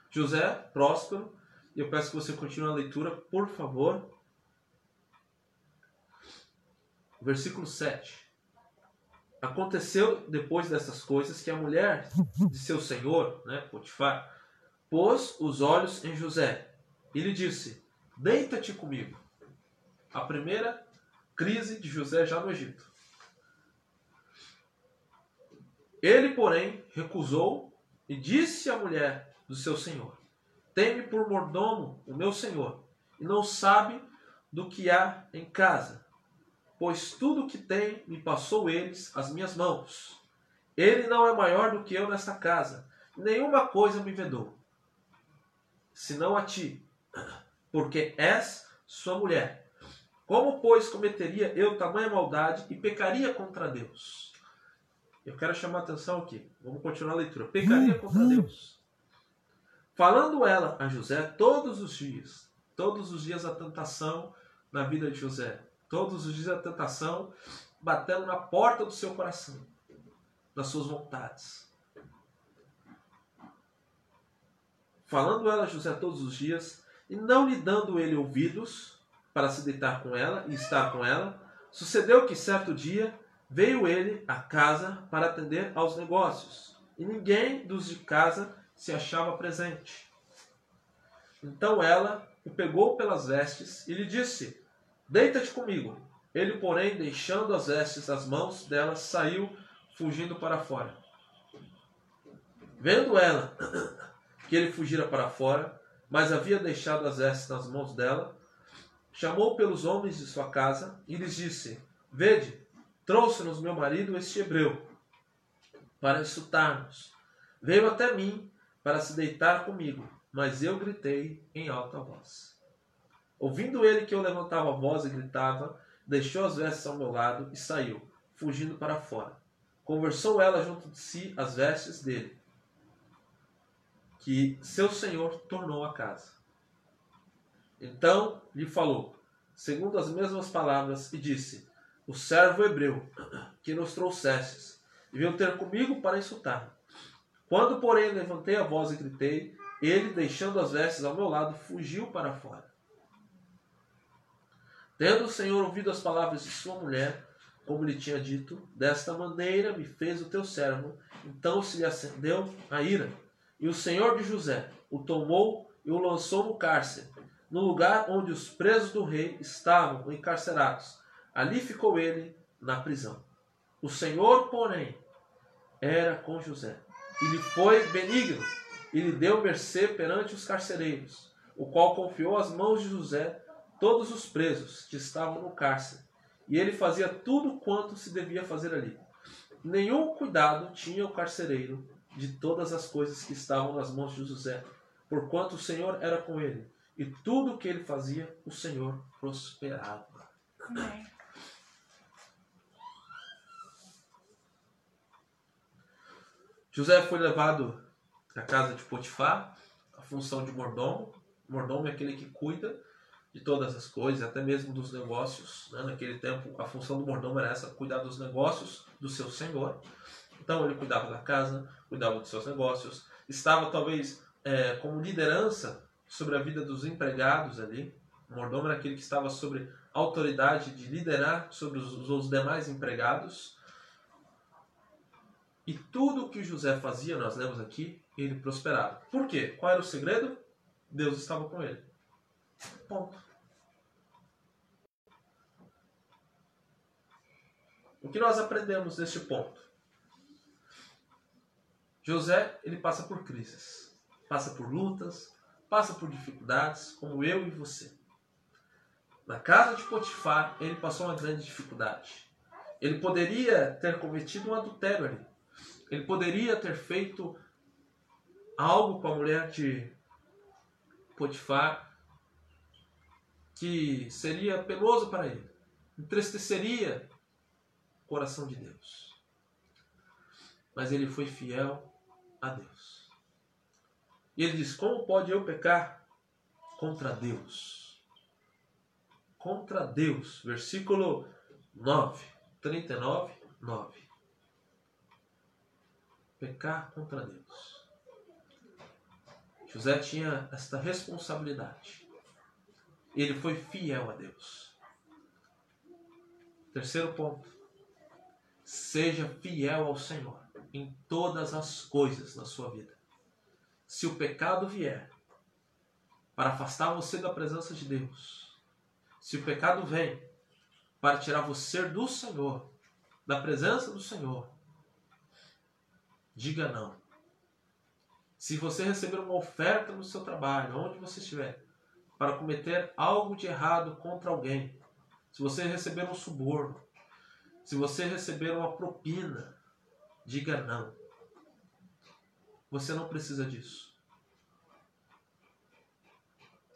José, próspero, e eu peço que você continue a leitura, por favor. Versículo 7. Aconteceu depois dessas coisas que a mulher de seu senhor, né, Potifar, pôs os olhos em José e lhe disse: Deita-te comigo. A primeira crise de José já no Egito. Ele, porém, recusou e disse à mulher do seu senhor: Teme por mordomo o meu senhor, e não sabe do que há em casa, pois tudo o que tem me passou eles as minhas mãos. Ele não é maior do que eu nesta casa, nenhuma coisa me vedou, senão a ti, porque és sua mulher. Como, pois, cometeria eu tamanha maldade e pecaria contra Deus? Eu quero chamar a atenção aqui. Vamos continuar a leitura. Pecaria contra Deus. Falando ela a José todos os dias, todos os dias a tentação na vida de José, todos os dias a tentação batendo na porta do seu coração, das suas vontades. Falando ela a José todos os dias, e não lhe dando ele ouvidos para se deitar com ela e estar com ela, sucedeu que certo dia veio ele à casa para atender aos negócios, e ninguém dos de casa se achava presente. Então ela o pegou pelas vestes e lhe disse: Deita-te comigo. Ele, porém, deixando as vestes das mãos dela, saiu fugindo para fora. Vendo ela que ele fugira para fora, mas havia deixado as vestes nas mãos dela, chamou pelos homens de sua casa e lhes disse: Vede, trouxe-nos meu marido este hebreu, para insultar-nos. Veio até mim para se deitar comigo, mas eu gritei em alta voz. Ouvindo ele que eu levantava a voz e gritava, deixou as vestes ao meu lado e saiu, fugindo para fora. Conversou ela junto de si as vestes dele, que seu senhor tornou a casa. Então lhe falou, segundo as mesmas palavras, e disse: O servo hebreu que nos trouxestes, veio ter comigo para insultar. Quando, porém, levantei a voz e gritei, ele, deixando as vestes ao meu lado, fugiu para fora. Tendo o Senhor ouvido as palavras de sua mulher, como lhe tinha dito, desta maneira me fez o teu servo. Então se lhe acendeu a ira. E o Senhor de José o tomou e o lançou no cárcere, no lugar onde os presos do rei estavam encarcerados. Ali ficou ele na prisão. O Senhor, porém, era com José, e lhe foi benigno, e lhe deu mercê perante os carcereiros, o qual confiou às mãos de José todos os presos que estavam no cárcere, e ele fazia tudo quanto se devia fazer ali. Nenhum cuidado tinha o carcereiro de todas as coisas que estavam nas mãos de José, porquanto o Senhor era com ele, e tudo o que ele fazia, o Senhor prosperava. Amém. José foi levado à casa de Potifar, a função de mordomo. Mordomo é aquele que cuida de todas as coisas, até mesmo dos negócios. Né? Naquele tempo, a função do mordomo era essa, cuidar dos negócios do seu senhor. Então, ele cuidava da casa, cuidava dos seus negócios, estava talvez é, como liderança sobre a vida dos empregados ali. O mordomo era aquele que estava sobre autoridade de liderar sobre os, os demais empregados. E tudo que José fazia, nós lemos aqui, ele prosperava. Por quê? Qual era o segredo? Deus estava com ele. Ponto. O que nós aprendemos neste ponto? José, ele passa por crises, passa por lutas, passa por dificuldades, como eu e você. Na casa de Potifar, ele passou uma grande dificuldade. Ele poderia ter cometido um adultério ali. Ele poderia ter feito algo com a mulher de Potifar que seria penoso para ele, entristeceria o coração de Deus. Mas ele foi fiel a Deus. E ele diz: Como pode eu pecar contra Deus? Contra Deus. Versículo 9, 39, 9. Pecar contra Deus. José tinha esta responsabilidade. Ele foi fiel a Deus. Terceiro ponto. Seja fiel ao Senhor em todas as coisas na sua vida. Se o pecado vier para afastar você da presença de Deus, se o pecado vem para tirar você do Senhor, da presença do Senhor, diga não. Se você receber uma oferta no seu trabalho, onde você estiver, para cometer algo de errado contra alguém, se você receber um suborno, se você receber uma propina, diga não. Você não precisa disso.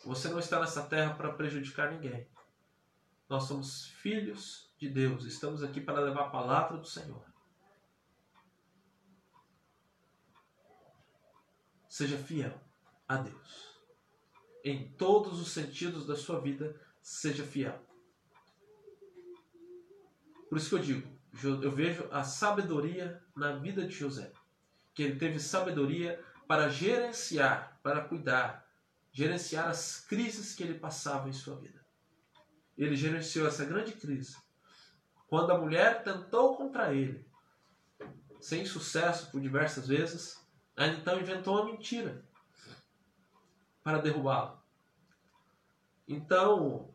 Você não está nessa terra para prejudicar ninguém. Nós somos filhos de Deus, estamos aqui para levar a palavra do Senhor. Seja fiel a Deus. Em todos os sentidos da sua vida, seja fiel. Por isso que eu digo, eu vejo a sabedoria na vida de José. Que ele teve sabedoria para gerenciar, para cuidar, gerenciar as crises que ele passava em sua vida. Ele gerenciou essa grande crise. Quando a mulher tentou contra ele, sem sucesso por diversas vezes, então inventou uma mentira para derrubá-lo. Então,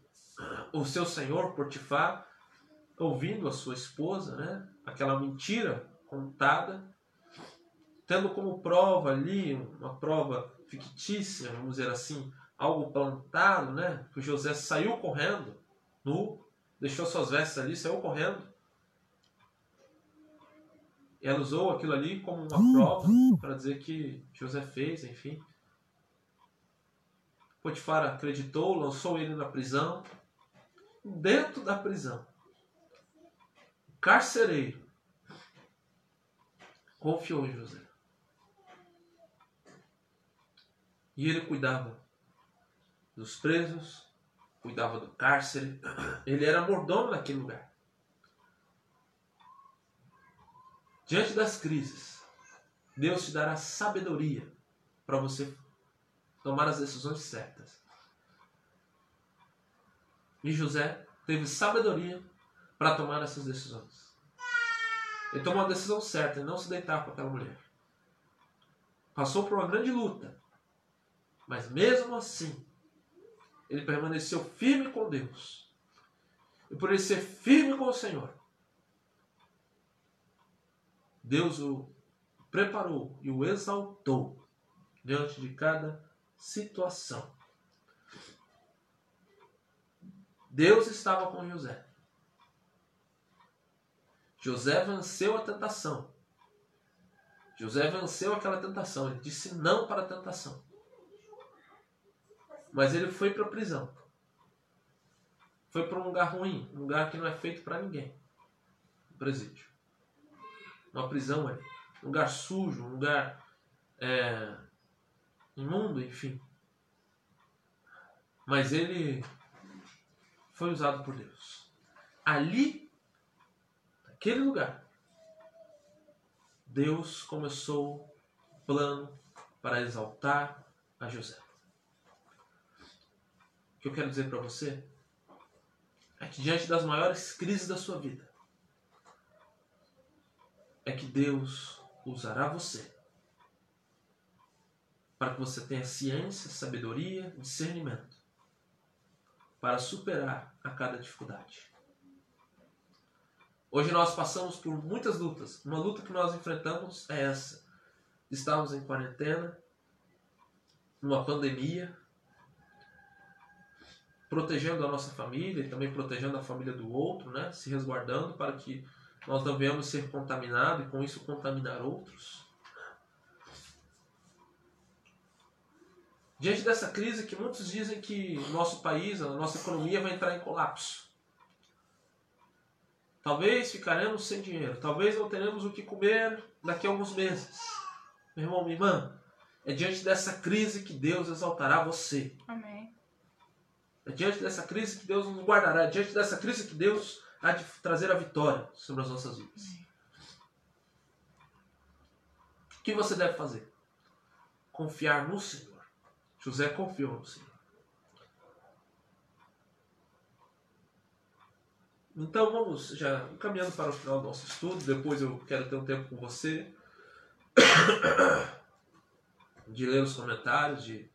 o seu senhor Potifar, ouvindo a sua esposa, né, aquela mentira contada, tendo como prova ali, uma prova fictícia, vamos dizer assim, algo plantado, né, que José saiu correndo, nu, deixou suas vestes ali, saiu correndo. Ela usou aquilo ali como uma prova para dizer que José fez, enfim. Potifar acreditou, lançou ele na prisão. Dentro da prisão, o carcereiro confiou em José. E ele cuidava dos presos, cuidava do cárcere. Ele era mordomo naquele lugar. Diante das crises, Deus te dará sabedoria para você tomar as decisões certas. E José teve sabedoria para tomar essas decisões. Ele tomou a decisão certa, não se deitar com aquela mulher. Passou por uma grande luta. Mas mesmo assim, ele permaneceu firme com Deus. E por ele ser firme com o Senhor, Deus o preparou e o exaltou diante de cada situação. Deus estava com José. José venceu a tentação. José venceu aquela tentação. Ele disse não para a tentação. Mas ele foi para a prisão. Foi para um lugar ruim, um lugar que não é feito para ninguém. Um presídio. Uma prisão é um lugar sujo, um lugar é, imundo, enfim. Mas ele foi usado por Deus. Ali, naquele lugar, Deus começou o plano para exaltar a José. O que eu quero dizer para você é que diante das maiores crises da sua vida, é que Deus usará você para que você tenha ciência, sabedoria, discernimento para superar a cada dificuldade. Hoje nós passamos por muitas lutas. Uma luta que nós enfrentamos é essa. Estamos em quarentena, numa pandemia, protegendo a nossa família e também protegendo a família do outro, né? se resguardando para que nós não venhamos ser contaminados e com isso contaminar outros. Diante dessa crise que muitos dizem que o nosso país, a nossa economia vai entrar em colapso. Talvez ficaremos sem dinheiro, talvez não teremos o que comer daqui a alguns meses. Meu irmão, minha irmã, é diante dessa crise que Deus exaltará você. Amém. É diante dessa crise que Deus nos guardará. É diante dessa crise que Deus há de trazer a vitória sobre as nossas vidas. O que você deve fazer? Confiar no Senhor. José confiou no Senhor. Então vamos já caminhando para o final do nosso estudo. Depois eu quero ter um tempo com você de ler os comentários, de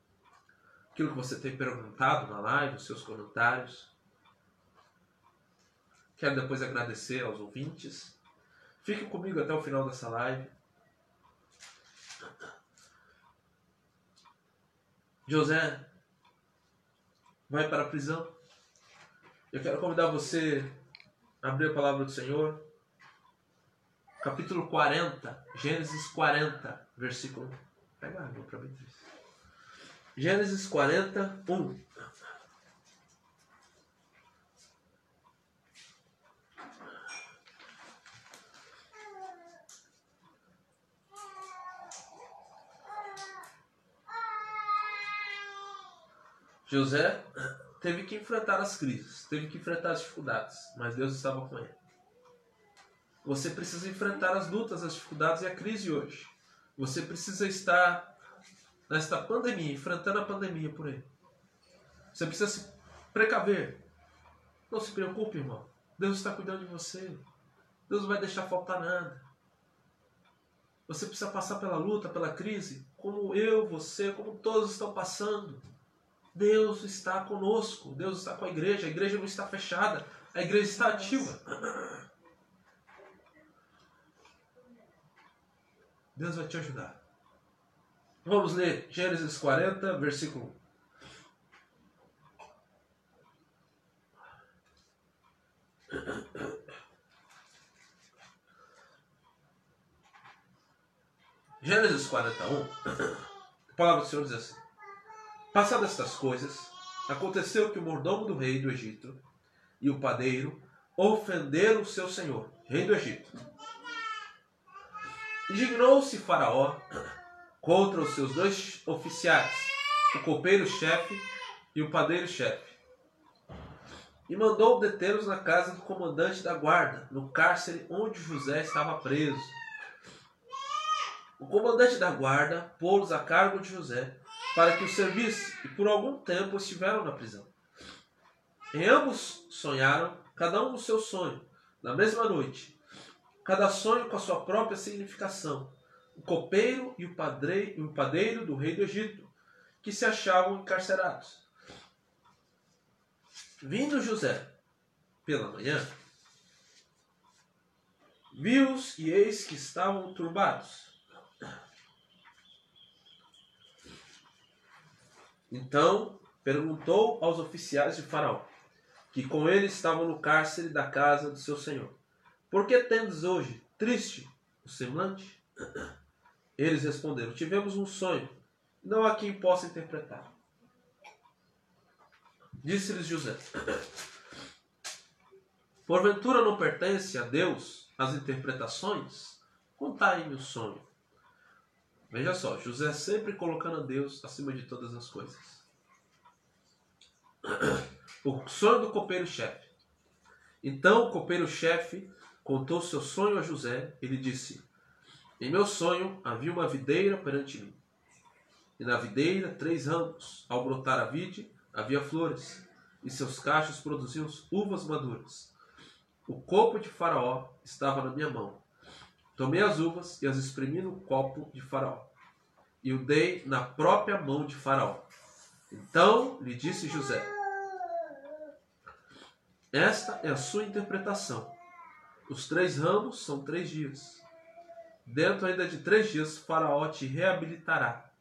aquilo que você tem perguntado na live, os seus comentários. Quero depois agradecer aos ouvintes. Fique comigo até o final dessa live. José vai para a prisão. Eu quero convidar você a abrir a palavra do Senhor. Capítulo 40, Gênesis 40, versículo. Pega água para Beatriz. Gênesis 40, 1. José teve que enfrentar as crises, teve que enfrentar as dificuldades, mas Deus estava com ele. Você precisa enfrentar as lutas, as dificuldades e a crise hoje. Você precisa estar nesta pandemia, enfrentando a pandemia por aí. Você precisa se precaver. Não se preocupe, irmão. Deus está cuidando de você. Deus não vai deixar faltar nada. Você precisa passar pela luta, pela crise, como eu, você, como todos estão passando. Deus está conosco, Deus está com a igreja, a igreja não está fechada, a igreja está ativa. Deus vai te ajudar. Vamos ler Gênesis 40, versículo 1. Gênesis 41, a palavra do Senhor diz assim: Passadas estas coisas, aconteceu que o mordomo do rei do Egito e o padeiro ofenderam o seu senhor, rei do Egito. Indignou-se Faraó contra os seus dois oficiais, o copeiro-chefe e o padeiro-chefe, e mandou detê-los na casa do comandante da guarda, no cárcere onde José estava preso. O comandante da guarda pô-los a cargo de José para que o servisse e por algum tempo estiveram na prisão. E ambos sonharam, cada um no seu sonho, na mesma noite, cada sonho com a sua própria significação. O copeiro e o, o padeiro do rei do Egito, que se achavam encarcerados. Vindo José pela manhã, viu-os e eis que estavam turbados Então perguntou aos oficiais de Faraó, que com ele estavam no cárcere da casa do seu senhor: Por que tendes hoje triste o semblante? Eles responderam: Tivemos um sonho, não há quem possa interpretar. Disse-lhes José: Porventura não pertence a Deus as interpretações? Contai-me o sonho. Veja só, José sempre colocando Deus acima de todas as coisas. O sonho do copeiro-chefe. Então o copeiro-chefe contou seu sonho a José. Ele disse: Em meu sonho havia uma videira perante mim. E na videira três ramos. Ao brotar a vide, havia flores. E seus cachos produziam uvas maduras. O copo de Faraó estava na minha mão Tomei as uvas e as exprimi no copo de Faraó, e o dei na própria mão de Faraó. Então lhe disse José: Esta é a sua interpretação. Os três ramos são três dias. Dentro ainda de três dias, Faraó te reabilitará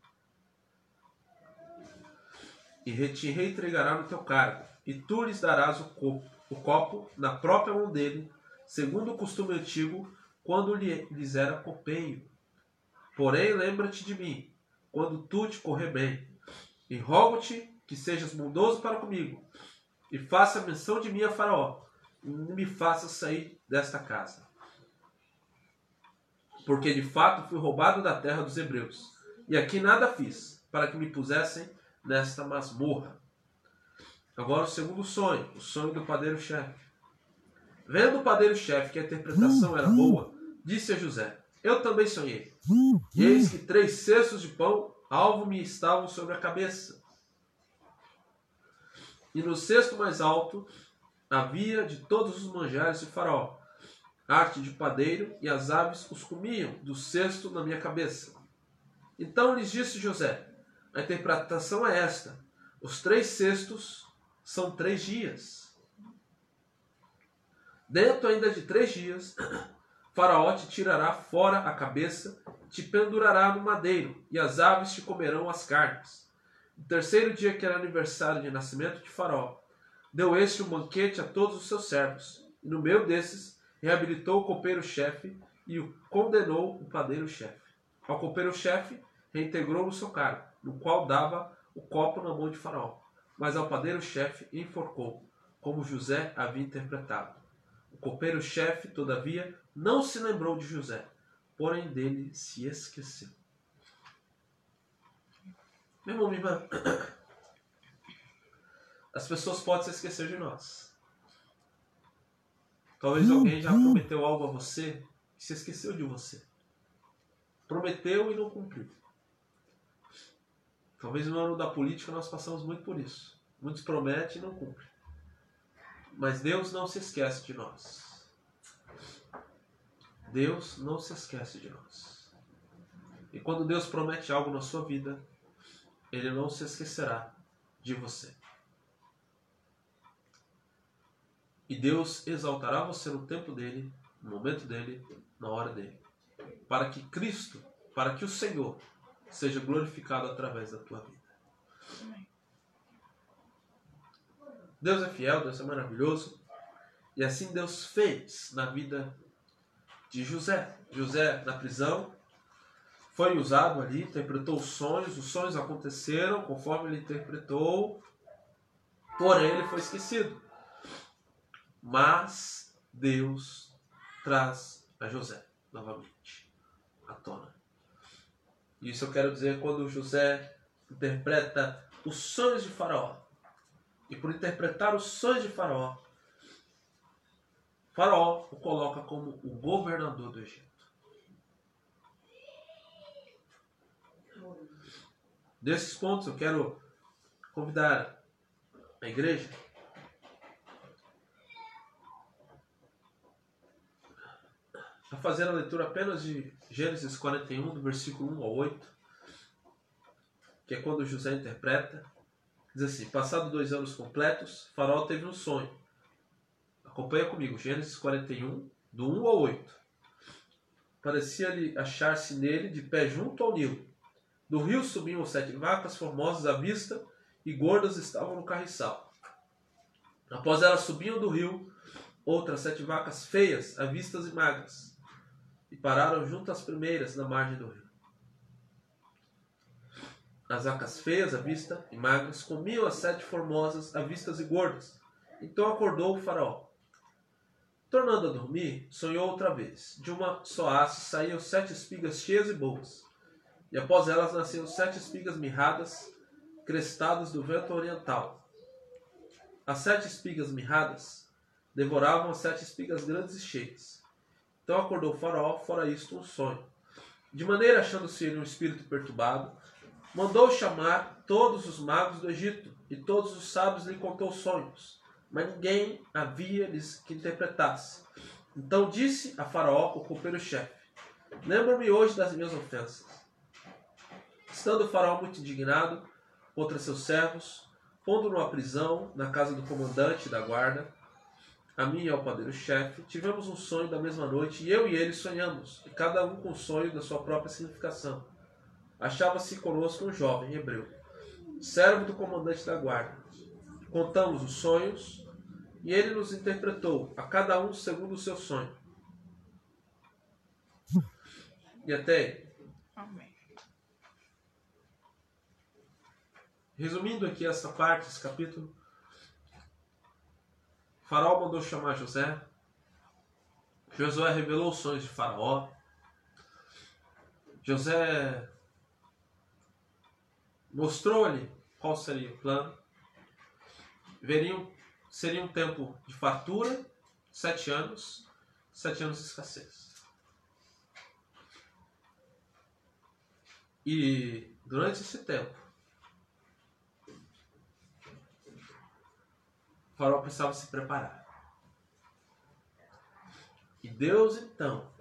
e te reentregará no teu cargo, e tu lhes darás o copo, o copo na própria mão dele, segundo o costume antigo quando lhes era copeio. Porém, lembra-te de mim, quando tu te correr bem, e rogo-te que sejas bondoso para comigo, e faça menção de mim a Faraó, e me faça sair desta casa. Porque de fato fui roubado da terra dos hebreus, e aqui nada fiz, para que me pusessem nesta masmorra. Agora o segundo sonho, o sonho do padeiro-chefe. Vendo o padeiro-chefe que a interpretação era boa, disse a José: Eu também sonhei. E eis que três cestos de pão alvo me estavam sobre a cabeça. E no cesto mais alto havia de todos os manjares de Faraó, arte de padeiro, e as aves os comiam do cesto na minha cabeça. Então lhes disse José: A interpretação é esta: os três cestos são três dias. Dentro ainda de três dias, Faraó te tirará fora a cabeça, te pendurará no madeiro, e as aves te comerão as carnes. No terceiro dia, que era aniversário de nascimento de Faraó, deu este um banquete a todos os seus servos, e no meio desses reabilitou o copeiro-chefe e o condenou o padeiro-chefe. Ao copeiro-chefe reintegrou no seu cargo, no qual dava o copo na mão de Faraó, mas ao padeiro-chefe enforcou, como José havia interpretado. O copeiro-chefe, todavia, não se lembrou de José, porém dele se esqueceu. Meu irmão, minha irmã, as pessoas podem se esquecer de nós. Talvez alguém já prometeu algo a você e se esqueceu de você. Prometeu e não cumpriu. Talvez no ano da política nós passamos muito por isso. Muitos prometem e não cumprem. Mas Deus não se esquece de nós. Deus não se esquece de nós. E quando Deus promete algo na sua vida, Ele não se esquecerá de você. E Deus exaltará você no tempo dele, no momento dele, na hora dele. Para que Cristo, para que o Senhor seja glorificado através da tua vida. Deus é fiel, Deus é maravilhoso. E assim Deus fez na vida de José. José na prisão foi usado ali, interpretou os sonhos, os sonhos aconteceram conforme ele interpretou, porém ele foi esquecido. Mas Deus traz a José novamente à tona. Isso eu quero dizer quando José interpreta os sonhos de Faraó. E por interpretar os sonhos de Faraó, Faraó o coloca como o governador do Egito. Desses pontos eu quero convidar a igreja a fazer a leitura apenas de Gênesis 41, do versículo 1 ao 8, que é quando José interpreta. Diz assim: Passado dois anos completos, Faraó teve um sonho. Acompanha comigo, Gênesis 41, do 1 ao 8. Parecia-lhe achar-se nele de pé junto ao Nilo. Do rio subiam sete vacas formosas à vista e gordas estavam no carriçal. Após elas subiam do rio, outras sete vacas feias, avistas e magras e pararam junto às primeiras na margem do rio. As vacas feias à vista e magras comiam as sete formosas à vistas e gordas. Então acordou o faraó. Tornando a dormir, sonhou outra vez. De uma só haste saíam sete espigas cheias e boas. E após elas nasciam sete espigas mirradas, crestadas do vento oriental. As sete espigas mirradas devoravam as sete espigas grandes e cheias. Então acordou o faraó, fora isto um sonho. De maneira, achando-se ele um espírito perturbado, mandou chamar todos os magos do Egito, e todos os sábios lhe contou sonhos, mas ninguém havia lhes que interpretasse. Então disse a faraó, o copeiro-chefe, lembra-me hoje das minhas ofensas. Estando o faraó muito indignado contra seus servos, pondo-no à prisão na casa do comandante da guarda, a mim e ao padeiro-chefe, tivemos um sonho da mesma noite e eu e ele sonhamos, e cada um com o sonho da sua própria significação. Achava-se conosco um jovem hebreu, servo do comandante da guarda. Contamos os sonhos e ele nos interpretou, a cada um segundo o seu sonho. E até aí. Amém. Resumindo aqui essa parte, esse capítulo, Faraó mandou chamar José. Josué revelou os sonhos de Faraó. José mostrou-lhe qual seria o plano. Seria um tempo de fartura, sete anos, sete anos de escassez. E durante esse tempo, faraó precisava se preparar. E Deus então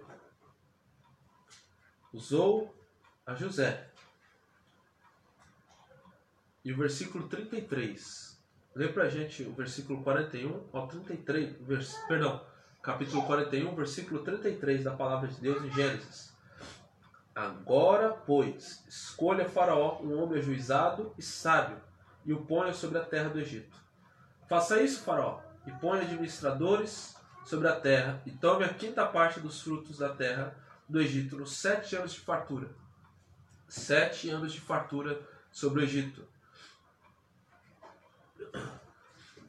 usou a José. E o versículo 33. Lê pra gente o versículo 41 ao 33. Vers, perdão, capítulo 41, versículo 33 da palavra de Deus em Gênesis. Agora, pois, escolha Faraó um homem ajuizado e sábio, e o ponha sobre a terra do Egito Faça isso, Faraó, e ponha administradores sobre a terra, e tome a quinta parte dos frutos da terra do Egito nos sete anos de fartura. Sete anos de fartura sobre o Egito.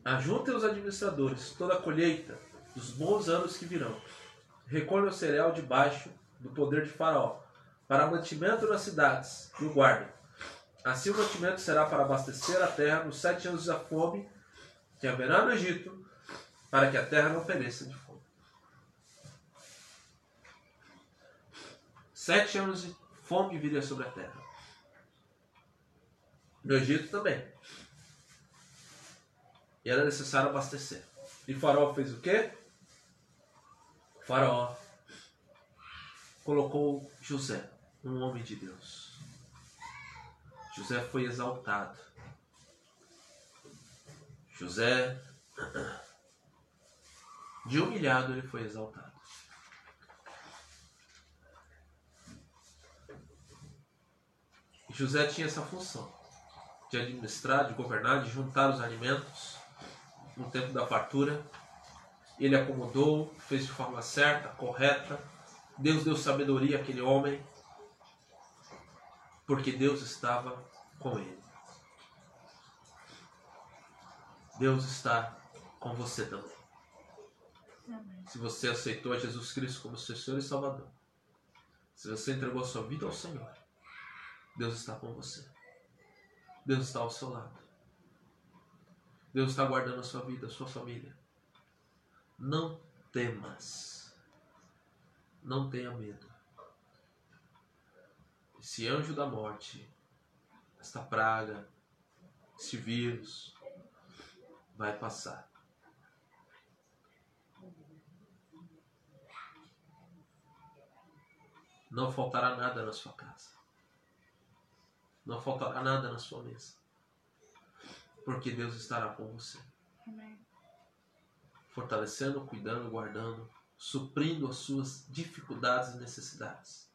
Ajuntem os administradores toda a colheita dos bons anos que virão. Recolha o cereal debaixo do poder de Faraó, para mantimento nas cidades, e o guardem. Assim o mantimento será para abastecer a terra nos sete anos da fome que haverá no Egito, para que a terra não pereça de fome. Sete anos de fome viria sobre a terra. No Egito também. E era necessário abastecer. E Faraó fez o quê? Faraó colocou José, um homem de Deus. José foi exaltado. José, de humilhado, ele foi exaltado. José tinha essa função de administrar, de governar, de juntar os alimentos no tempo da fartura. Ele acomodou, fez de forma certa, correta. Deus deu sabedoria àquele homem, porque Deus estava com ele. Deus está com você também. Amém. Se você aceitou Jesus Cristo como seu Senhor e Salvador, se você entregou a sua vida ao Senhor, Deus está com você. Deus está ao seu lado. Deus está guardando a sua vida, a sua família. Não temas. Não tenha medo. Esse anjo da morte, esta praga, esse vírus, vai passar. Não faltará nada na sua casa. Não faltará nada na sua mesa. Porque Deus estará com você. Amém. Fortalecendo, cuidando, guardando, suprindo as suas dificuldades e necessidades.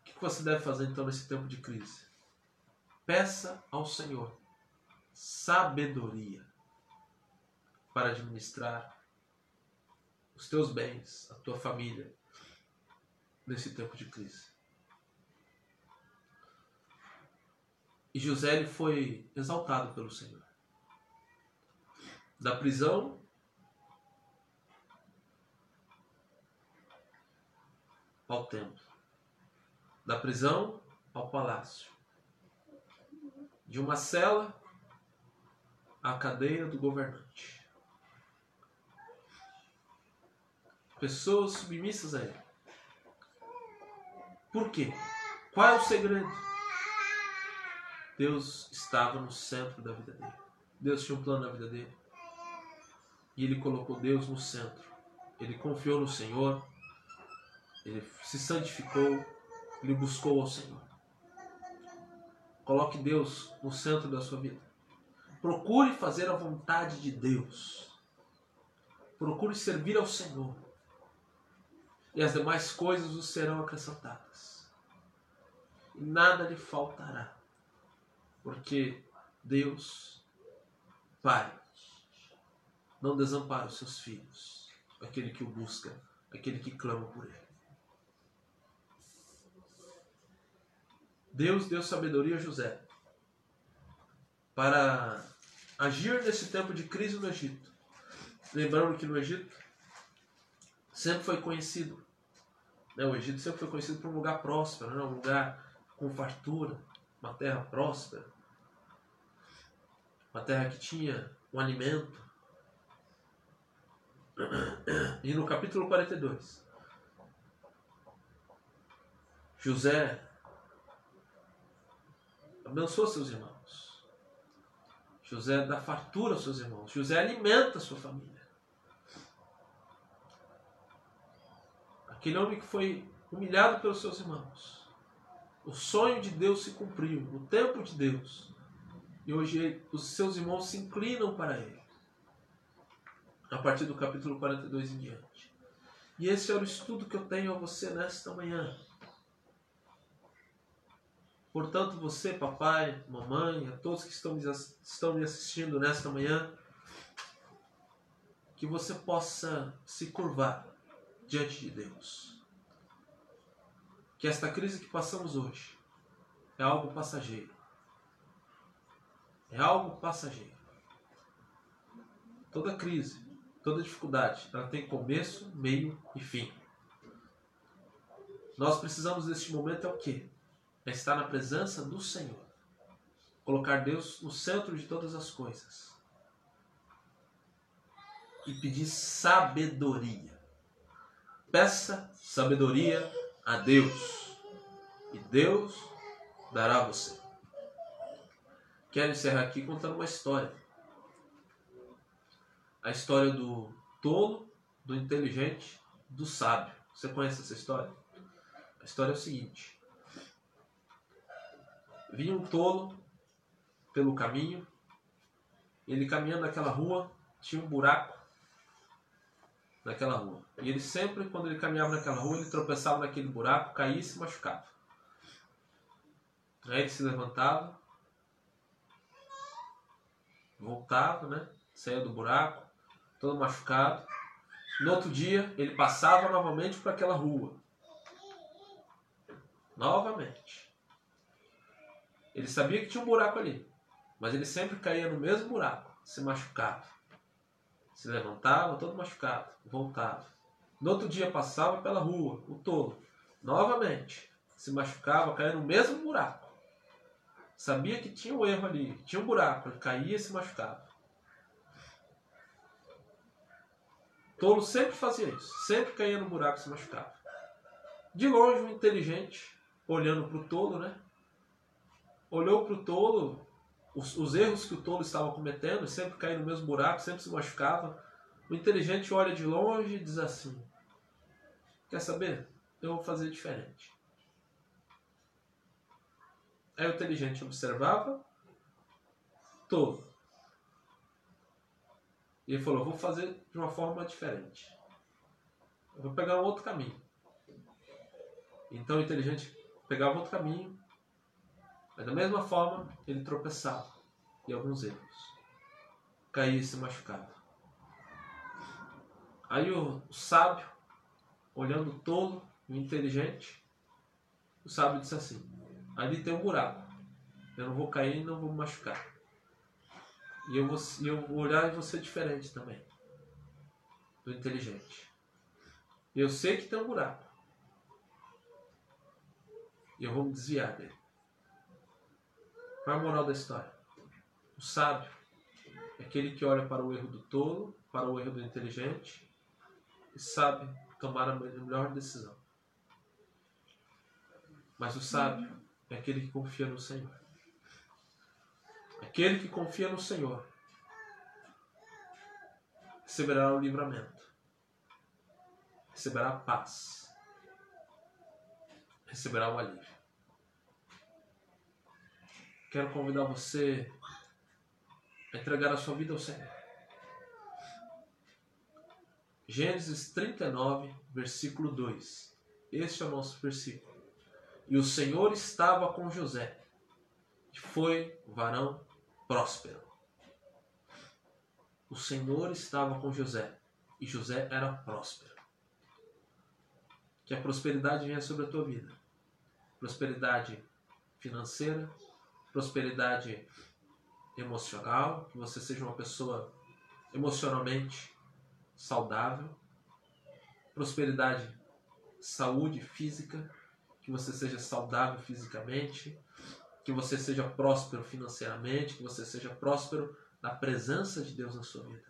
O que você deve fazer então nesse tempo de crise? Peça ao Senhor sabedoria para administrar os teus bens, a tua família, nesse tempo de crise. E José foi exaltado pelo Senhor. Da prisão ao templo. Da prisão ao palácio. De uma cela à cadeira do governante. Pessoas submissas a ele. Por quê? Qual é o segredo? Deus estava no centro da vida dele. Deus tinha um plano na vida dele. E ele colocou Deus no centro. Ele confiou no Senhor. Ele se santificou. Ele buscou ao Senhor. Coloque Deus no centro da sua vida. Procure fazer a vontade de Deus. Procure servir ao Senhor. E as demais coisas os serão acrescentadas. E nada lhe faltará. Porque Deus, Pai, não desampara os seus filhos, aquele que o busca, aquele que clama por ele. Deus deu sabedoria a José para agir nesse tempo de crise no Egito. Lembrando que no Egito sempre foi conhecido, né? o Egito sempre foi conhecido por um lugar próspero, né? um lugar com fartura, uma terra próspera, uma terra que tinha um alimento. E no capítulo 42, José abençoa seus irmãos. José dá fartura aos seus irmãos. José alimenta a sua família. Aquele homem que foi humilhado pelos seus irmãos. O sonho de Deus se cumpriu, o tempo de Deus. E hoje os seus irmãos se inclinam para ele. A partir do capítulo 42 em diante. E esse é o estudo que eu tenho a você nesta manhã. Portanto, você, papai, mamãe, a todos que estão me, assistindo nesta manhã, que você possa se curvar diante de Deus. Que esta crise que passamos hoje é algo passageiro. É algo passageiro. Toda crise, toda dificuldade, ela tem começo, meio e fim. Nós precisamos neste momento é o quê? É estar na presença do Senhor. Colocar Deus no centro de todas as coisas. e pedir sabedoria. Peça sabedoria a Deus e Deus dará a você. Quero encerrar aqui contando uma história. A história do tolo, do inteligente, do sábio. Você conhece essa história? A história é o seguinte: vinha um tolo pelo caminho, ele caminhando naquela rua, tinha um buraco naquela rua. E ele sempre, quando ele caminhava naquela rua, ele tropeçava naquele buraco, caía e se machucava. Aí ele se levantava, voltava, né? Saía do buraco, todo machucado. No outro dia, ele passava novamente por aquela rua. Novamente. Ele sabia que tinha um buraco ali, mas ele sempre caía no mesmo buraco, se machucava. Se levantava, todo machucado, voltava. No outro dia passava pela rua, o tolo. Novamente, se machucava, caía no mesmo buraco. Sabia que tinha um erro ali, tinha um buraco, ele caía e se machucava. Tolo sempre fazia isso, sempre caía no buraco e se machucava. De longe, o inteligente, olhando para o tolo, né? Olhou para o tolo, os, os, erros que o tolo estava cometendo, sempre caía no mesmo buraco, sempre se machucava. O inteligente olha de longe e diz assim: Quer saber? Eu vou fazer diferente. Aí o inteligente observava, tolo. E ele falou: Vou fazer de uma forma diferente. Eu vou pegar um outro caminho. Então o inteligente pegava outro caminho, mas da mesma forma ele tropeçava em alguns erros. Caía e se machucava. Aí o sábio, olhando o tolo e o inteligente, o sábio disse assim: Ali tem um buraco. Eu não vou cair e não vou me machucar. E eu vou, eu vou olhar e vou ser diferente também do inteligente. Eu sei que tem um buraco. E eu vou me desviar dele. Qual é a moral da história? O sábio é aquele que olha para o erro do tolo, para o erro do inteligente e sabe tomar a melhor decisão. Mas o sábio é aquele que confia no Senhor. Aquele que confia no Senhor receberá o livramento, receberá a paz, receberá o alívio. Quero convidar você a entregar a sua vida ao Senhor. Gênesis 39, versículo 2. Este é o nosso versículo. E o Senhor estava com José, que foi varão próspero. O Senhor estava com José, e José era próspero. Que a prosperidade venha sobre a tua vida. Prosperidade financeira, prosperidade emocional, que você seja uma pessoa emocionalmente saudável, prosperidade, saúde física, que você seja saudável fisicamente, que você seja próspero financeiramente, que você seja próspero na presença de Deus na sua vida.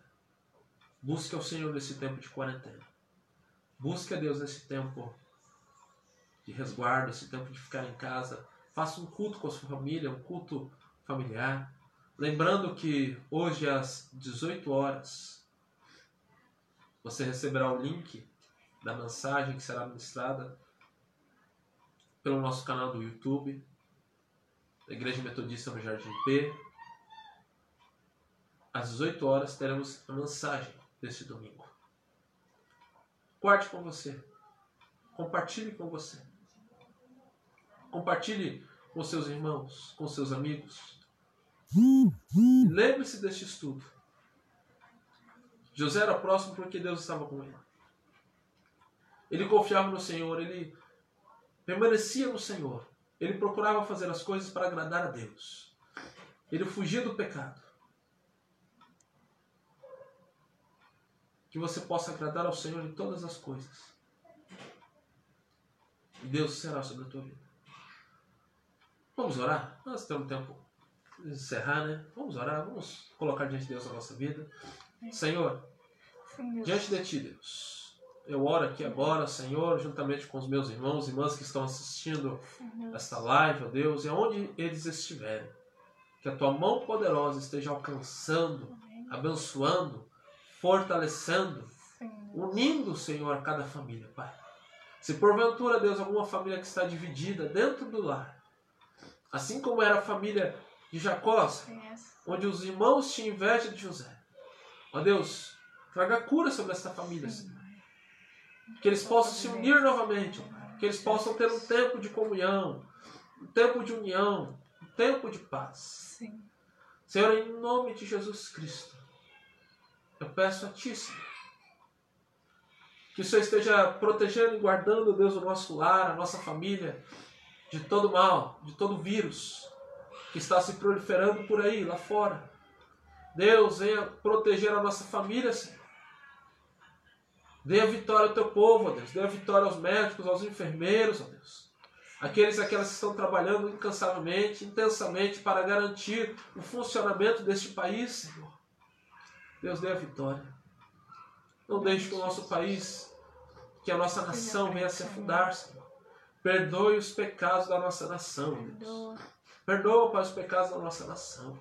Busque ao Senhor nesse tempo de quarentena. Busque a Deus nesse tempo de resguardo, esse tempo de ficar em casa. Faça um culto com a sua família, um culto familiar. Lembrando que hoje às 18 horas você receberá o link da mensagem que será ministrada pelo nosso canal do YouTube, da Igreja Metodista no Jardim P. Às 18 horas teremos a mensagem deste domingo. Guarde com você. Compartilhe com você. Compartilhe com seus irmãos, com seus amigos. Lembre-se deste estudo. José era próximo porque Deus estava com ele. Ele confiava no Senhor, ele permanecia no Senhor. Ele procurava fazer as coisas para agradar a Deus. Ele fugia do pecado. Que você possa agradar ao Senhor em todas as coisas. E Deus será sobre a tua vida. Vamos orar? Nós temos tempo de encerrar, né? Vamos orar, vamos colocar diante de Deus a nossa vida. Senhor, diante de Ti, Deus. Eu oro aqui agora, Senhor, juntamente com os meus irmãos e irmãs que estão assistindo esta live, ó Deus, e aonde eles estiverem. Que a Tua mão poderosa esteja alcançando, abençoando, fortalecendo, unindo, Senhor, cada família, Pai. Se porventura, Deus, alguma família que está dividida dentro do lar, assim como era a família de Jacó, onde os irmãos tinham inveja de José, ó Deus, traga cura sobre esta família, Senhor. Que eles possam se unir novamente, que eles possam ter um tempo de comunhão, um tempo de união, um tempo de paz. Sim. Senhor, em nome de Jesus Cristo, eu peço a Ti, Senhor, que o Senhor esteja protegendo e guardando, Deus, o nosso lar, a nossa família, de todo mal, de todo vírus que está se proliferando por aí, lá fora. Deus, venha proteger a nossa família, Senhor. Dê a vitória ao teu povo, ó Deus. Dê a vitória aos médicos, aos enfermeiros, ó Deus. Aqueles e aquelas que estão trabalhando incansavelmente, intensamente para garantir o funcionamento deste país, Senhor. Deus dê a vitória. Não deixe que o nosso país, que a nossa nação venha a se afundar, Senhor. Perdoe os pecados da nossa nação, Deus. Perdoa. Pai, os pecados da nossa nação.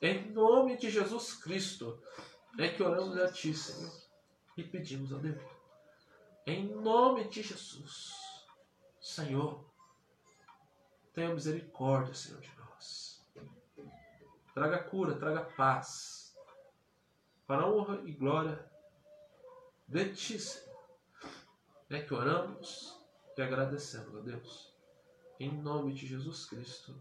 Em nome de Jesus Cristo, é que oramos a Ti, Senhor, e pedimos a Deus. Em nome de Jesus, Senhor, tenha misericórdia, Senhor, de nós. Traga cura, traga paz, para a honra e glória de Ti, Senhor. É que oramos e agradecemos a Deus. Em nome de Jesus Cristo.